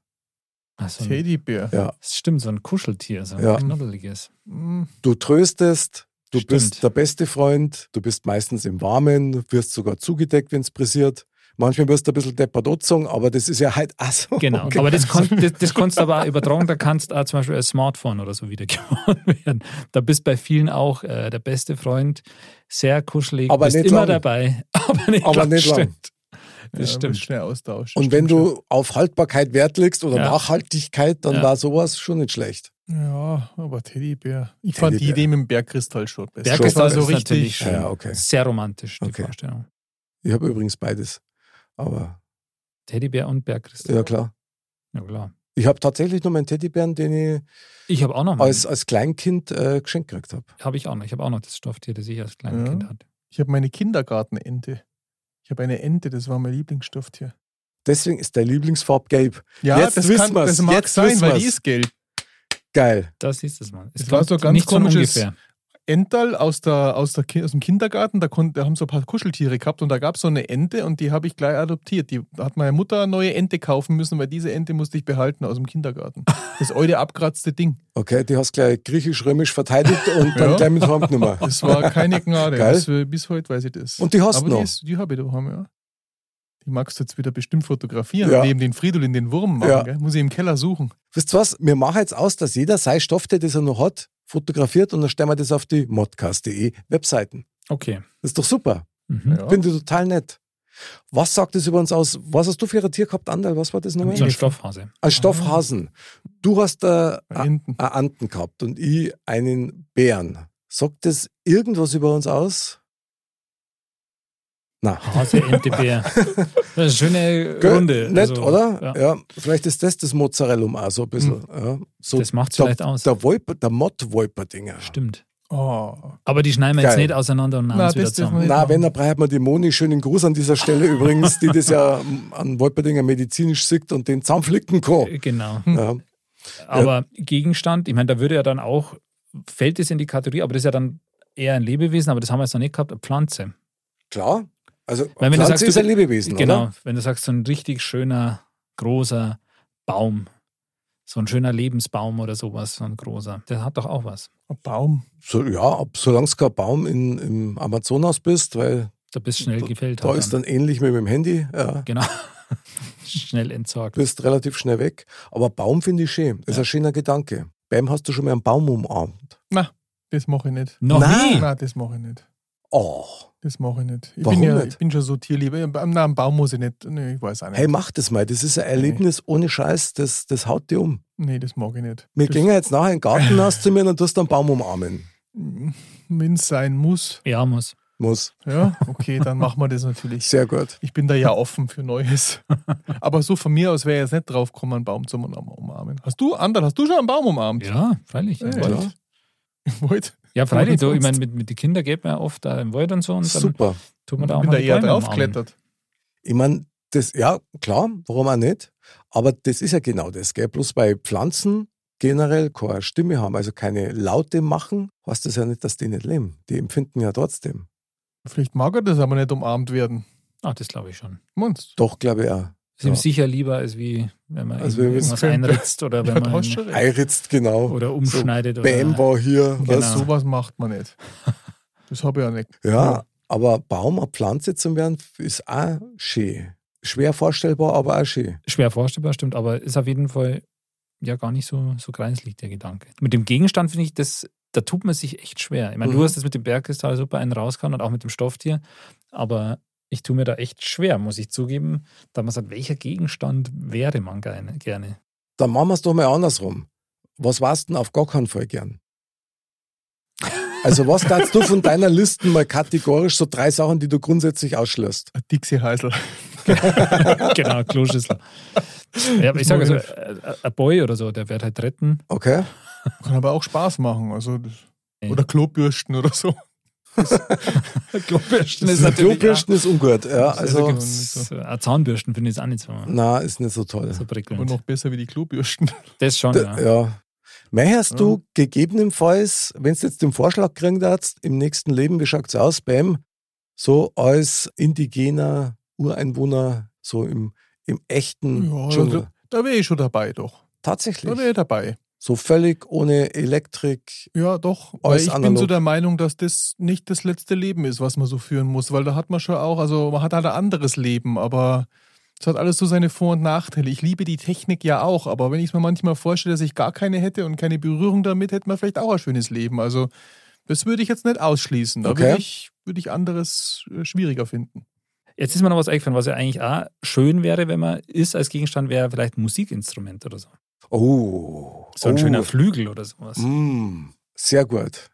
Ach, so ein, Teddybär. Ja. das stimmt, so ein Kuscheltier, so ein Ja. knuddeliges. Hm, Du tröstest, du Stimmt. bist der beste Freund, du bist meistens im Warmen, wirst sogar zugedeckt, wenn es pressiert. Manchmal wirst du ein bisschen angezogen, aber das ist ja halt auch so. Genau, Okay. aber das, kon das, das kannst du aber auch übertragen, da kannst du auch zum Beispiel als Smartphone oder so wiedergeboren werden. Da bist bei vielen auch äh, der beste Freund, sehr kuschelig, Aber bist nicht immer lang. dabei, aber nicht Aber lang, nicht lang. stimmt. ja, Das muss stimmt. Schnell austauschen. Und wenn du auf Haltbarkeit Wert legst oder Ja. Nachhaltigkeit, dann Ja. war sowas schon nicht schlecht. Ja, aber Teddybär. Ich fand die Teddybär. Idee mit dem Bergkristall schon besser. Bergkristall so richtig. schön. Ja, okay. Sehr romantisch, die Okay. Vorstellung. Ich habe übrigens beides. Aber Teddybär und Bergkristall. ja klar. Ja, klar. Ich habe tatsächlich noch meinen Teddybären, den ich Ich habe auch noch mal. als, als Kleinkind äh, geschenkt gekriegt habe. Habe ich auch noch. Ich habe auch noch das Stofftier, das ich als kleines Ja. Kind hatte. Ich habe meine Kindergartenente. Ich habe eine Ente, das war mein Lieblingsstofftier. Deswegen ist der Lieblingsfarb gelb. Ja, Jetzt das, wissen kann, wir's. das mag Jetzt sein, wissen weil die ist gelb. Geil. Das ist es mal. Es Das war so ganz komisches- ungefähr. Ental aus, der, aus, der, aus dem Kindergarten, da, kon, da haben so ein paar Kuscheltiere gehabt und da gab es so eine Ente und die habe ich gleich adoptiert. Die hat meine Mutter eine neue Ente kaufen müssen, weil diese Ente musste ich behalten aus dem Kindergarten. Das alte abkratzte Ding. Okay, die hast gleich griechisch-römisch verteidigt und dann Ja. gleich mit heimgenommen. Das war keine Gnade. Das, äh, bis heute weiß ich das. Und die hast du noch? Die, ist- die habe ich daheim, ja. Die magst du jetzt wieder bestimmt fotografieren Ja. neben den Fridolin den Wurm machen. Ja. Muss ich im Keller suchen. Wisst ihr was? Wir machen jetzt aus, dass jeder sein Stofftier, das er noch hat, fotografiert und dann stellen wir das auf die modcast.de Webseiten. Okay. Das ist doch super. Mhm. Ja. Finde ich total nett. Was sagt das über uns aus? Was hast du für ein Tier gehabt, Andal? Was war das nochmal? So ein Stoffhase. Ein Stoffhasen. Du hast äh, einen Anten gehabt und ich einen Bären. Sagt das irgendwas über uns aus? Na. Hase, Ente, Bär. Das ist eine schöne Gell? Runde. Nett, Also, oder? Ja. Ja. Vielleicht ist das das Mozzarellum auch so ein bisschen. Ja. So Das macht's der, vielleicht aus. Der, Wolper, der Mott-Wolper-Dinger. Stimmt. Oh. Aber die schneiden wir jetzt nicht auseinander und Na, es wieder zusammen. Na, wenn, dann braucht man die Moni. Schönen Gruß an dieser Stelle übrigens, die das ja an Wolperdinger medizinisch sieht und den zusammenflicken kann. Äh, Genau. Ja. Aber Gegenstand, ich meine, da würde ja dann auch, fällt es in die Kategorie, aber das ist ja dann eher ein Lebewesen, aber das haben wir jetzt noch nicht gehabt, eine Pflanze. Klar. Also, Weil wenn du Pflanze sagst, ist du- ein Lebewesen, Genau, oder? wenn du sagst, so ein richtig schöner, großer Baum, so ein schöner Lebensbaum oder sowas, so ein großer, der hat doch auch was. Ein Baum. So, ja, solange du kein Baum in, im Amazonas bist, weil Da bist schnell gefällt. da halt ist dann ähnlich wie mit dem Handy. Ja. Genau. schnell entsorgt. bist relativ schnell weg. Aber Baum finde ich schön. Das ist ein schöner Gedanke. Bam, hast du schon mal einen Baum umarmt? Na, das mache ich nicht. Noch Nein. nie. Na, das mache ich nicht. Oh, Das mache ich nicht. Ich Warum bin ja, nicht? ich bin schon so tierlieb. Na, einen Baum muss ich nicht. Nee, ich weiß auch nicht. hey, mach das mal. Das ist ein Erlebnis ohne Scheiß. Das, das haut dir um. nee, das mag ich nicht. Wir das, gehen jetzt nachher in den Gartenhaus zu mir und tust einen Baum umarmen. Wenn es sein muss. Ja, muss. Muss. Ja, okay, dann machen wir das natürlich. Sehr gut. Ich bin da ja offen für Neues. Aber so von mir aus wäre ich jetzt nicht drauf gekommen, einen Baum zu umarmen. Hast du, Ander, hast du schon einen Baum umarmt? Ja, freilich. Ja. Im Wald? Ja, freilich. So, ich meine, mit, mit den Kindern geht man ja oft da im Wald und so und dann Super. tut man da auch bin mal da eher draufgeklettert. Ich meine, das, ja, klar, warum auch nicht? Aber das ist ja genau das, gell? Bloß bei Pflanzen generell keine Stimme haben, also keine Laute machen, heißt das ja nicht, dass die nicht leben. Die empfinden ja trotzdem. Vielleicht mag er das aber nicht umarmt werden. Ach, das glaube ich schon. Meinst Doch, glaube ich auch. Ist ihm Ja. sicher lieber, als wie wenn man Also ihm irgendwas könnte. einritzt oder wenn Ja, man. Eiritzt, genau. oder umschneidet. Bam oder, war hier. Genau. Was? Sowas macht man nicht. Das habe ich ja nicht. Ja, aber Baum, eine Pflanze zu werden, ist auch schön. Schwer vorstellbar, aber auch schön. Schwer vorstellbar, stimmt, aber ist auf jeden Fall ja gar nicht so, so greislich, der Gedanke. Mit dem Gegenstand finde ich, das, da tut man sich echt schwer. Ich meine, Mhm. du hast das mit dem Bergkristall super einen rausgehauen und auch mit dem Stofftier, aber ich tue mir da echt schwer, muss ich zugeben, da man sagt, welcher Gegenstand wäre man gerne? gerne? Dann machen wir es doch mal andersrum. Was warst denn auf gar keinen Fall gern? Also was darfst du von deiner Liste mal kategorisch so drei Sachen, die du grundsätzlich ausschließt? Dixie Heisel. genau, Kloschüssel. Ja, aber ich sage also, ein Boy oder so, der wird halt retten. Okay? Kann aber auch Spaß machen. Also, oder Klobürsten oder so. Klobürsten Das Klobürsten ist ungut. Ja, Also, also, auch Zahnbürsten finde ich jetzt auch nicht so, na, ist nicht so toll. so Aber prickelnd. noch besser wie die Klobürsten. Das schon, D- ja. ja. Möchtest du gegebenenfalls, wenn du jetzt den Vorschlag kriegen darfst, im nächsten Leben, wie schaut es aus, Bam, so als indigener Ureinwohner, so im, im echten Ja, Dschungel? da, da wäre ich schon dabei, doch. Tatsächlich. Da wäre ich dabei. So völlig ohne Elektrik. Ja, doch. Weil ich bin analog. so der Meinung, dass das nicht das letzte Leben ist, was man so führen muss, weil da hat man schon auch, also man hat halt ein anderes Leben, aber es hat alles so seine Vor- und Nachteile. Ich liebe die Technik ja auch, aber wenn ich es mir manchmal vorstelle, dass ich gar keine hätte und keine Berührung damit, hätte man vielleicht auch ein schönes Leben. Also das würde ich jetzt nicht ausschließen. Da Okay. würde ich, würde ich anderes äh, schwieriger finden. Jetzt ist mir noch was eingefallen, was ja eigentlich auch schön wäre, wenn man ist als Gegenstand, wäre vielleicht ein Musikinstrument oder so. Oh. So ein oh. schöner Flügel oder sowas. Mm, sehr gut.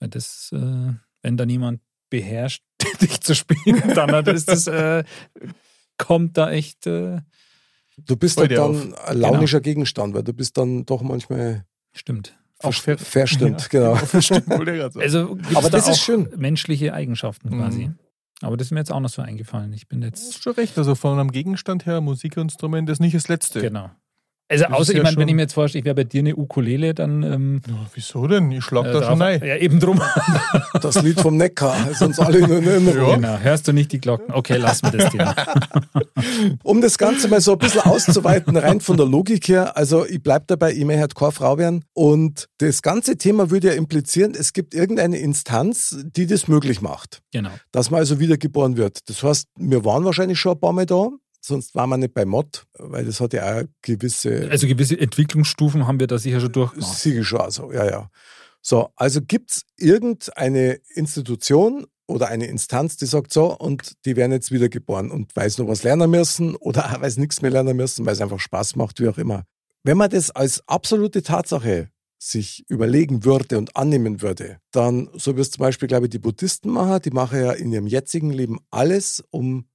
Weil Das, äh, wenn da niemand beherrscht, dich zu spielen, dann ist das, äh, kommt da echt. Äh, Du bist halt dann ein launischer Gegenstand, weil du bist dann doch manchmal stimmt. Auch ver- verstimmt, Ja. genau. Stimmt, wollte ich gerade sagen. Also Aber da das ist auch schön. menschliche Eigenschaften quasi. Mhm. Aber das ist mir jetzt auch noch so eingefallen. Ich bin Du jetzt. hast schon recht. Also von einem Gegenstand her, Musikinstrument ist nicht das letzte. Genau. Also, Das außer, ist ich ja meine, wenn ich mir jetzt vorstelle, ich wäre bei dir eine Ukulele, dann. Ähm, Ja, wieso denn? Ich schlag äh, da schon rein. Ja, eben drum. Das Lied vom Neckar ist uns alle in Erinnerung. Genau. Hörst du nicht die Glocken? Okay, lass mir das Thema. Um das Ganze mal so ein bisschen auszuweiten, rein von der Logik her, also ich bleibe dabei, ich möchte keine Frau werden. Und das ganze Thema würde ja implizieren, es gibt irgendeine Instanz, die das möglich macht, Genau. dass man also wiedergeboren wird. Das heißt, wir waren wahrscheinlich schon ein paar Mal da, sonst waren wir nicht bei Mod, weil das hat ja auch gewisse Also gewisse Entwicklungsstufen haben wir da sicher schon durchgemacht. Siege schon, also, ja, ja. So, also gibt es irgendeine Institution oder eine Instanz, die sagt so, und die werden jetzt wiedergeboren und sie noch was lernen müssen oder sie nichts mehr lernen müssen, weil es einfach Spaß macht, wie auch immer. Wenn man das als absolute Tatsache sich überlegen würde und annehmen würde, dann, so wie es zum Beispiel, glaube ich, die Buddhisten machen, die machen ja in ihrem jetzigen Leben alles, um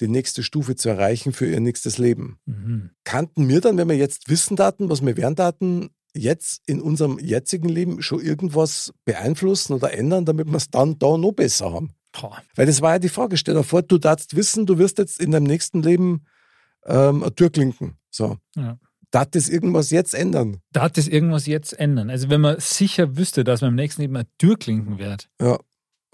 die nächste Stufe zu erreichen für ihr nächstes Leben Mhm. kannten wir dann, wenn wir jetzt wissen Daten, was wir wären Daten, jetzt in unserem jetzigen Leben schon irgendwas beeinflussen oder ändern, damit wir es dann da noch besser haben? Boah. Weil das war ja die Frage. Stell dir vor, du darfst wissen, du wirst jetzt in deinem nächsten Leben ähm, eine Tür klinken. So. Ja. Darf das irgendwas jetzt ändern? Da hat das irgendwas jetzt ändern. Also wenn man sicher wüsste, dass man im nächsten Leben eine Tür klinken wird. Ja.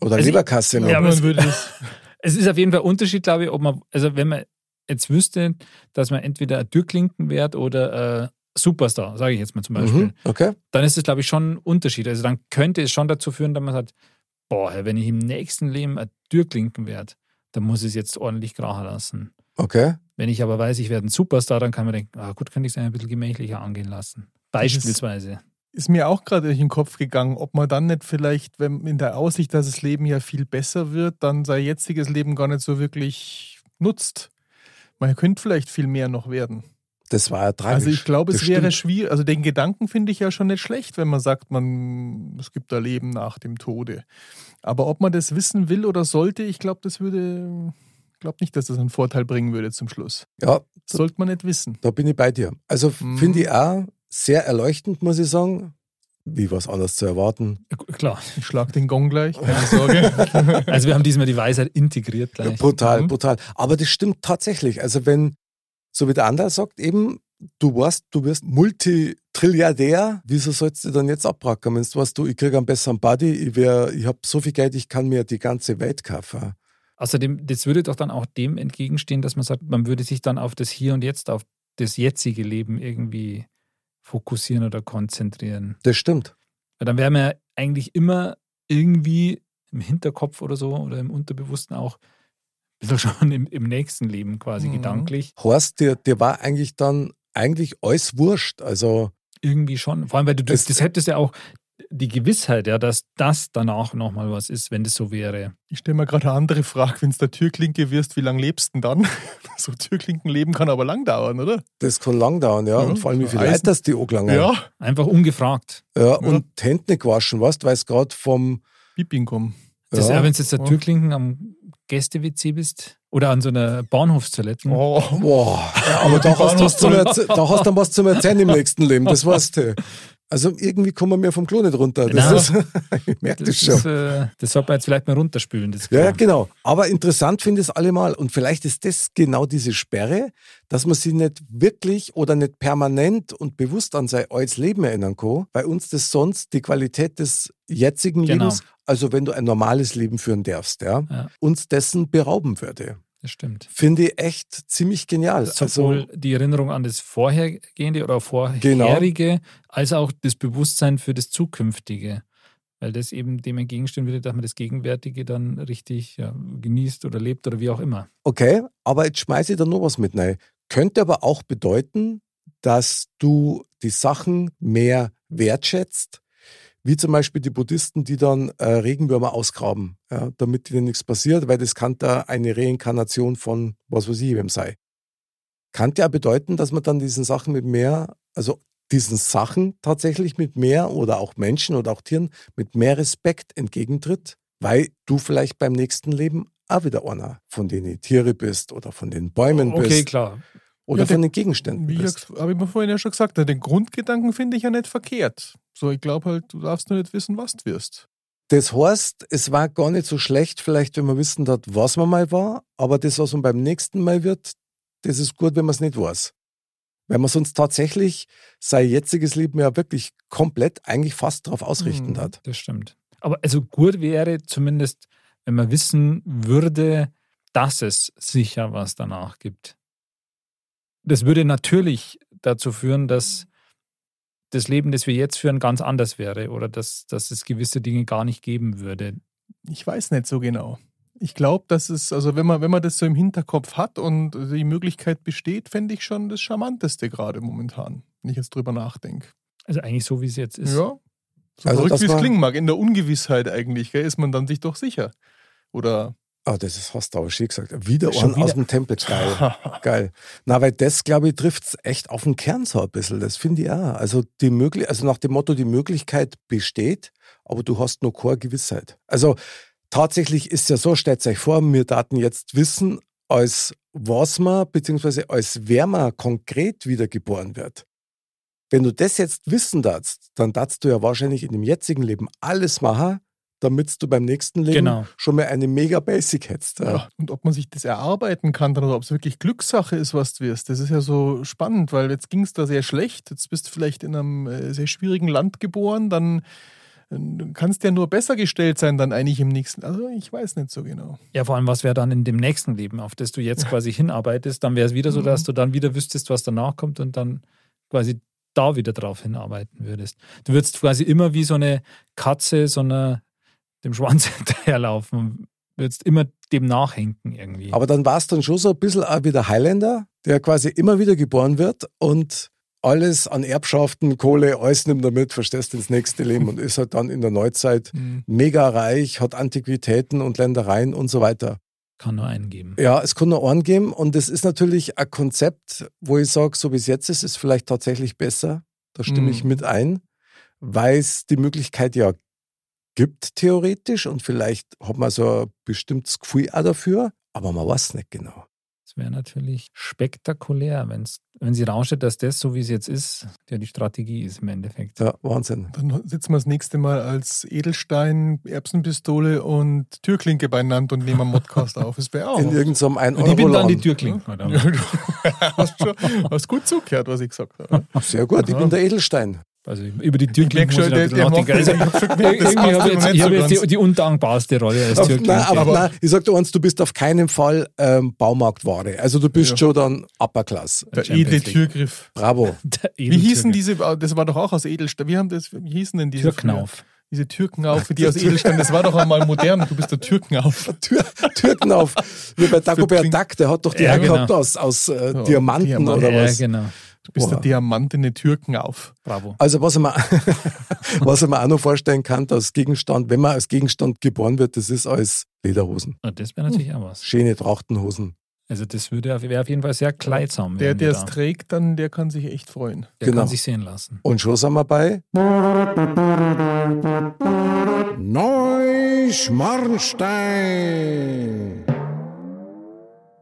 Oder Also Leberkasse noch. Ja, man es- würde das, Es ist auf jeden Fall ein Unterschied, glaube ich, ob man, also wenn man jetzt wüsste, dass man entweder ein Türklinken wird oder äh, Superstar, sage ich jetzt mal zum Beispiel, mhm. Okay. dann ist es, glaube ich, schon ein Unterschied. Also dann könnte es schon dazu führen, dass man sagt, boah, wenn ich im nächsten Leben ein Türklinken werde, dann muss ich es jetzt ordentlich krachen lassen. Okay. Wenn ich aber weiß, ich werde ein Superstar, dann kann man denken, ah, gut, könnte ich es ein bisschen gemächlicher angehen lassen. Beispielsweise. Ist mir auch gerade durch den Kopf gegangen, ob man dann nicht vielleicht, wenn in der Aussicht, dass das Leben ja viel besser wird, dann sein jetziges Leben gar nicht so wirklich nutzt. Man könnte vielleicht viel mehr noch werden. Das war ja tragisch. Also ich glaube, es Das wäre stimmt. schwierig. Also den Gedanken finde ich ja schon nicht schlecht, wenn man sagt, man, es gibt da Leben nach dem Tode. Aber ob man das wissen will oder sollte, ich glaube, das würde, ich glaube nicht, dass das einen Vorteil bringen würde zum Schluss. Ja, sollte man nicht wissen. Da bin ich bei dir. Also Mhm. finde ich auch sehr erleuchtend, muss ich sagen. Wie was anderes zu erwarten. Klar. Ich schlage den Gong gleich, keine Sorge. Also wir haben diesmal die Weisheit integriert Ja, gleich. brutal, Mhm. brutal. Aber das stimmt tatsächlich. Also wenn, so wie der andere sagt, eben, du weißt, du wirst Multitrilliardär, wieso sollst du dann jetzt abbracken? Wenn du weißt, du, ich kriege einen besseren Buddy, ich, wär- ich habe so viel Geld, ich kann mir die ganze Welt kaufen. Außerdem, das würde doch dann auch dem entgegenstehen, dass man sagt, man würde sich dann auf das Hier und Jetzt, auf das jetzige Leben irgendwie fokussieren oder konzentrieren. Das stimmt. Weil dann wäre man ja eigentlich immer irgendwie im Hinterkopf oder so oder im Unterbewussten auch schon im, im nächsten Leben quasi Mhm. gedanklich. Horst, dir, dir war eigentlich dann eigentlich alles wurscht. Also Irgendwie schon. Vor allem, weil du das, das hättest ja auch die Gewissheit, ja, dass das danach nochmal was ist, wenn das so wäre. Ich stelle mir gerade eine andere Frage, wenn du der Türklinke wirst, wie lange lebst du denn dann? so Türklinkenleben kann aber lang dauern, oder? das kann lang dauern, ja. Ja, und vor allem, wie viel Leute das die angelangen. Ja, Einfach ungefragt. ja. Und Hände nicht gewaschen, weißt weil es gerade vom. Bibing kommen. Das Ja. ja. wenn du jetzt der. Türklinken am Gäste-WC bist oder an so einer Bahnhofstoilette. Oh, Boah, aber da hast, du was zum da hast du dann was zum Erzählen im nächsten Leben, das weißt du. Also irgendwie kommen wir mir vom Klo nicht runter. Das Genau. ist, ich merke Das, das schon. ist, äh, das sollte man jetzt vielleicht mal runterspülen. Das Ja, genau. Aber interessant finde ich es allemal. Und vielleicht ist das genau diese Sperre, dass man sich nicht wirklich oder nicht permanent und bewusst an sein altes Leben erinnern kann, weil uns das sonst die Qualität des jetzigen Genau. Lebens, also wenn du ein normales Leben führen darfst, ja, Ja. uns dessen berauben würde. Das stimmt. Finde ich echt ziemlich genial. Sowohl Also, die Erinnerung an das Vorhergehende oder Vorherige, als auch das Bewusstsein für das Zukünftige. Weil das eben dem entgegenstehen würde, dass man das Gegenwärtige dann richtig ja, genießt oder lebt oder wie auch immer. okay, aber jetzt schmeiße ich da noch was mit rein. Könnte aber auch bedeuten, dass du die Sachen mehr wertschätzt, wie zum Beispiel die Buddhisten, die dann äh, Regenwürmer ausgraben, ja, damit ihnen nichts passiert, weil das kann da eine Reinkarnation von was weiß ich wem sei. Kann ja bedeuten, dass man dann diesen Sachen mit mehr, also diesen Sachen tatsächlich mit mehr oder auch Menschen oder auch Tieren mit mehr Respekt entgegentritt, weil du vielleicht beim nächsten Leben auch wieder einer von den Tiere bist oder von den Bäumen Okay, bist klar. oder Ja, von der- den Gegenständen Wie bist. habe ich mir vorhin ja schon gesagt, den Grundgedanken finde ich ja nicht verkehrt. So, ich glaube halt, du darfst nur nicht wissen, was du wirst. Das heißt, es war gar nicht so schlecht, vielleicht, wenn man wissen hat, was man mal war, aber das, was man beim nächsten Mal wird, das ist gut, wenn man es nicht weiß. Weil man sonst tatsächlich sein jetziges Leben ja wirklich komplett eigentlich fast darauf ausrichten Mhm. hat. Das stimmt. Aber also gut wäre zumindest, wenn man wissen würde, dass es sicher was danach gibt. Das würde natürlich dazu führen, dass das Leben, das wir jetzt führen, ganz anders wäre oder dass, dass es gewisse Dinge gar nicht geben würde. Ich weiß nicht so genau. Ich glaube, dass es, also wenn man, wenn man das so im Hinterkopf hat und die Möglichkeit besteht, fände ich schon das Charmanteste gerade momentan, wenn ich jetzt drüber nachdenke. Also eigentlich so, wie es jetzt ist. Ja. So Also, verrückt, wie es klingen mag. In der Ungewissheit eigentlich, gell, ist man dann sich doch sicher. Oder Ah, das ist fast aber schön gesagt. Wieder Schon wieder. aus dem Tempel. Geil. Geil. Na, weil das, glaube ich, trifft es echt auf den Kern so ein bisschen. Das finde ich auch. Also, die möglich also nach dem Motto, die Möglichkeit besteht, aber du hast noch keine Gewissheit. Also tatsächlich ist ja so, stellt euch vor, wir Daten jetzt wissen, als was man, beziehungsweise als wer man konkret wiedergeboren wird. Wenn du das jetzt wissen darfst, dann darfst du ja wahrscheinlich in dem jetzigen Leben alles machen, damit du beim nächsten Leben Genau. schon mal eine mega Basic hättest. Ja. Ja, und ob man sich das erarbeiten kann dann, oder ob es wirklich Glückssache ist, was du wirst, das ist ja so spannend, weil jetzt ging es da sehr schlecht. Jetzt bist du vielleicht in einem äh, sehr schwierigen Land geboren, dann äh, kannst du ja nur besser gestellt sein, dann eigentlich im nächsten. Also ich weiß nicht so genau. Ja, vor allem, was wäre dann in dem nächsten Leben, auf das du jetzt quasi hinarbeitest, dann wäre es wieder so, Mhm. dass du dann wieder wüsstest, was danach kommt und dann quasi da wieder drauf hinarbeiten würdest. Du würdest quasi immer wie so eine Katze so einer, dem Schwanz hinterherlaufen und würdest immer dem nachhinken irgendwie. Aber dann war es dann schon so ein bisschen auch wie der Highlander, der quasi immer wieder geboren wird und alles an Erbschaften, Kohle, alles nimmt er mit, verstehst ins nächste Leben und ist halt dann in der Neuzeit Mhm. mega reich, hat Antiquitäten und Ländereien und so weiter. Kann nur einen geben. Ja, es kann nur Ohren geben und das ist natürlich ein Konzept, wo ich sage, so wie es jetzt ist, ist vielleicht tatsächlich besser. Da stimme Mhm. ich mit ein, weil es die Möglichkeit ja gibt, theoretisch, und vielleicht hat man so ein bestimmtes Gefühl auch dafür, aber man weiß nicht genau. Das wäre natürlich spektakulär, wenn's, wenn sie rausstellt, dass das, so wie es jetzt ist, ja die Strategie ist im Endeffekt. Ja, Wahnsinn. Dann sitzen wir das nächste Mal als Edelstein, Erbsenpistole und Türklinke beieinander und nehmen einen Modcast auf. Das wäre auch. In irgendeinem 1 Und ich bin dann die oder? Ja, du hast, schon, hast gut zugehört, was ich gesagt habe. Sehr gut, ich bin der Edelstein. Also über die Ich merke muss ich schon, ein der, bisschen der nachdenken. Also, ich irgendwie habe ich jetzt, ich habe jetzt die, die undankbarste Rolle als Auf, Türklinke. nein, aber, Aber- nein, ich sag dir eins, du bist auf keinen Fall ähm, Baumarktware. Also du bist Ja. schon dann Upper Class. Der edle. Türgriff. Bravo. Der Wie hießen diese, das war doch auch aus Edelstein, wie, haben das, wie hießen denn diese? Türknauf. Diese Türkenauf, die aus Edelstein, das war doch einmal modern, du bist der Türkenauf. Tür, Türken auf. Wie bei Dagobert Duck, der hat doch die Ja, ja, genau. gehabt aus, aus äh, Ja, Diamanten Diamant. oder ja, was. genau. Du bist Wow. der Diamant in den Türken auf. Bravo. Also was man, was man auch noch vorstellen kann, als Gegenstand, wenn man als Gegenstand geboren wird, das ist als Lederhosen. Ah, Das wäre natürlich auch was. Schöne Trachtenhosen. Also das würde auf- wäre auf jeden Fall sehr kleidsam. Der, der es da. trägt, dann der kann sich echt freuen. Der Genau. kann sich sehen lassen. Und schon sind wir bei Neuschmarnstein.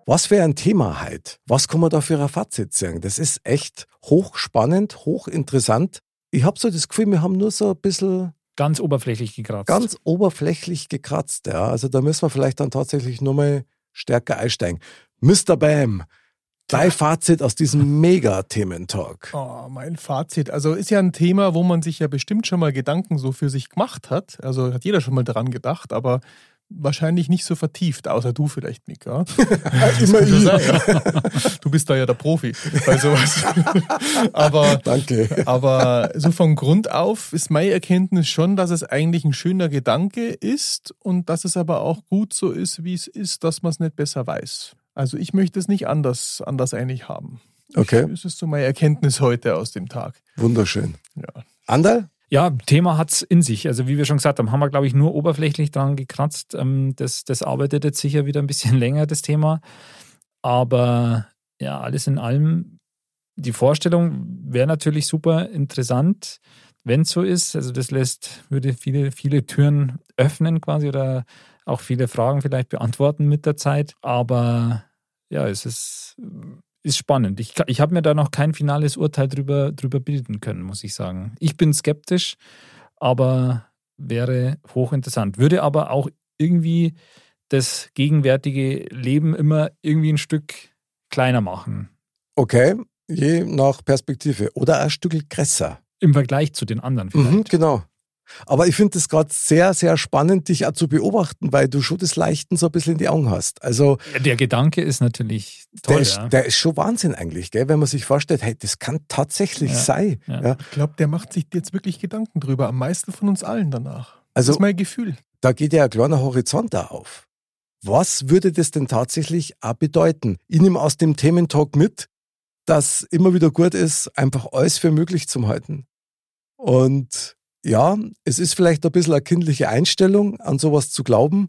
Was für ein Thema heute? Was kann man da für ein Fazit sagen? Das ist echt hochspannend, hochinteressant. Ich habe so das Gefühl, wir haben nur so ein bisschen Ganz oberflächlich gekratzt. ganz oberflächlich gekratzt. Ja. Also da müssen wir vielleicht dann tatsächlich nochmal stärker einsteigen. Mr. Bam, dein Fazit aus diesem Mega-Thementalk. Oh, mein Fazit. Also ist ja ein Thema, wo man sich ja bestimmt schon mal Gedanken so für sich gemacht hat. Also hat jeder schon mal daran gedacht, aber wahrscheinlich nicht so vertieft, außer du vielleicht, Mika. Immer ich. Ja. Du bist da ja der Profi bei sowas. aber, Danke. aber so von Grund auf ist meine Erkenntnis schon, dass es eigentlich ein schöner Gedanke ist und dass es aber auch gut so ist, wie es ist, dass man es nicht besser weiß. Also ich möchte es nicht anders, anders eigentlich haben. Okay, Das ist so meine Erkenntnis heute aus dem Tag. wunderschön. Ja. Anderl? Ja, Thema hat's in sich. Also wie wir schon gesagt haben, haben wir, glaube ich, nur oberflächlich dran gekratzt. Ähm, Das, das arbeitet jetzt sicher wieder ein bisschen länger, das Thema. Aber ja, alles in allem, die Vorstellung wäre natürlich super interessant, wenn es so ist. Also das lässt, würde viele, viele Türen öffnen quasi oder auch viele Fragen vielleicht beantworten mit der Zeit. Aber ja, es ist, ist spannend. Ich, ich habe mir da noch kein finales Urteil drüber, drüber bilden können, muss ich sagen. Ich bin skeptisch, aber wäre hochinteressant. Würde aber auch irgendwie das gegenwärtige Leben immer irgendwie ein Stück kleiner machen. Okay, je nach Perspektive. Oder ein Stück größer. Im Vergleich zu den anderen vielleicht. Mhm, genau. Aber ich finde es gerade sehr, sehr spannend, dich auch zu beobachten, weil du schon das Leichten so ein bisschen in die Augen hast. Also Der Gedanke ist natürlich toll. der, ist, ja. der ist schon Wahnsinn eigentlich, gell? wenn man sich vorstellt, hey, das kann tatsächlich Ja, sein. ja. Ja. Ich glaube, der macht sich jetzt wirklich Gedanken drüber. Am meisten von uns allen danach. Also das ist mein Gefühl. da geht ja ein kleiner Horizont da auf. Was würde das denn tatsächlich auch bedeuten? Ich nehme aus dem Thementalk mit, dass immer wieder gut ist, einfach alles für möglich zu halten. Und ja, es ist vielleicht ein bisschen eine kindliche Einstellung, an sowas zu glauben.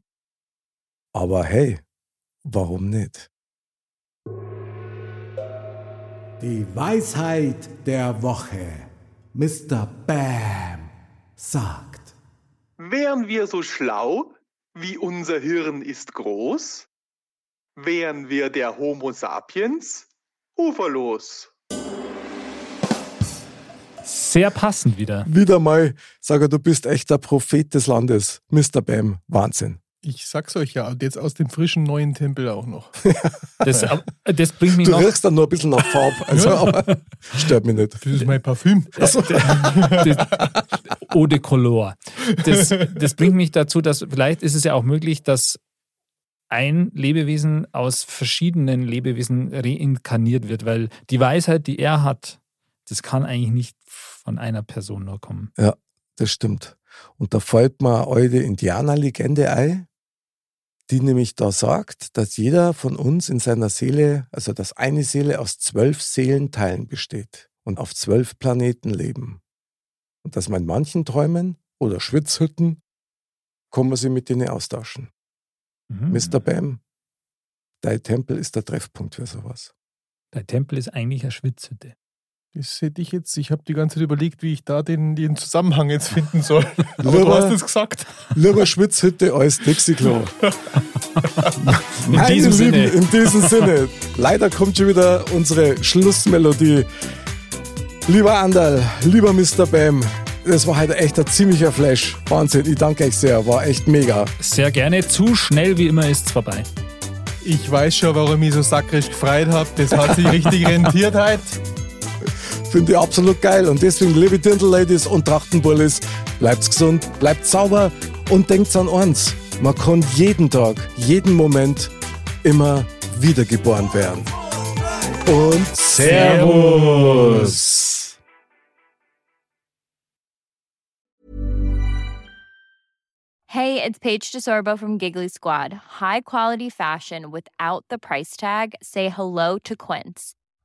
Aber hey, warum nicht? Die Weisheit der Woche. Mr. Bam sagt. Wären wir so schlau, wie unser Hirn ist groß? Wären wir der Homo sapiens? Uferlos. Sehr passend wieder. Wieder mal, sage du bist echt der Prophet des Landes. Mr. Bam, Wahnsinn. Ich sag's euch ja, und jetzt aus dem frischen neuen Tempel auch noch. Das, das bringt mich Du noch. riechst dann nur ein bisschen nach Farb, also, aber stört mich nicht. Das ist mein Parfüm. das, Eau de Color. Das, das bringt mich dazu, dass vielleicht ist es ja auch möglich, dass ein Lebewesen aus verschiedenen Lebewesen reinkarniert wird, weil die Weisheit, die er hat, das kann eigentlich nicht von einer Person nur kommen. Das stimmt. Und da fällt mir eine Indianerlegende ein, die nämlich da sagt, dass jeder von uns in seiner Seele, also dass eine Seele aus zwölf Seelenteilen besteht und auf zwölf Planeten leben. Und dass man in manchen Träumen oder Schwitzhütten kann man sich mit denen austauschen. Mhm. Mr. Bam, dein Tempel ist der Treffpunkt für sowas. Der Tempel ist eigentlich eine Schwitzhütte. Das hätte ich jetzt, ich habe die ganze Zeit überlegt, wie ich da den, den Zusammenhang jetzt finden soll. Aber du hast es gesagt. Lieber Schwitzhütte als Dixie-Klo. In Meine diesem Sinne. Lieben, in diesem Sinne. Leider kommt schon wieder unsere Schlussmelodie. Lieber Andal, lieber Mr. Bam, das war heute echt ein ziemlicher Flash. Wahnsinn, ich danke euch sehr, war echt mega. Sehr gerne. Zu schnell wie immer ist es vorbei. Ich weiß schon, warum ich mich so sakrisch gefreut habe. Das hat sich richtig rentiert heute. Finde ich absolut geil. Und deswegen, liebe Dirndl-Ladies und Trachtenbullis, bleibt gesund, bleibt sauber und denkt an eins. Man kann jeden Tag, jeden Moment immer wiedergeboren werden. Und Servus! Hey, it's Paige DeSorbo from Giggly Squad. High quality fashion without the price tag. Say hello to Quince.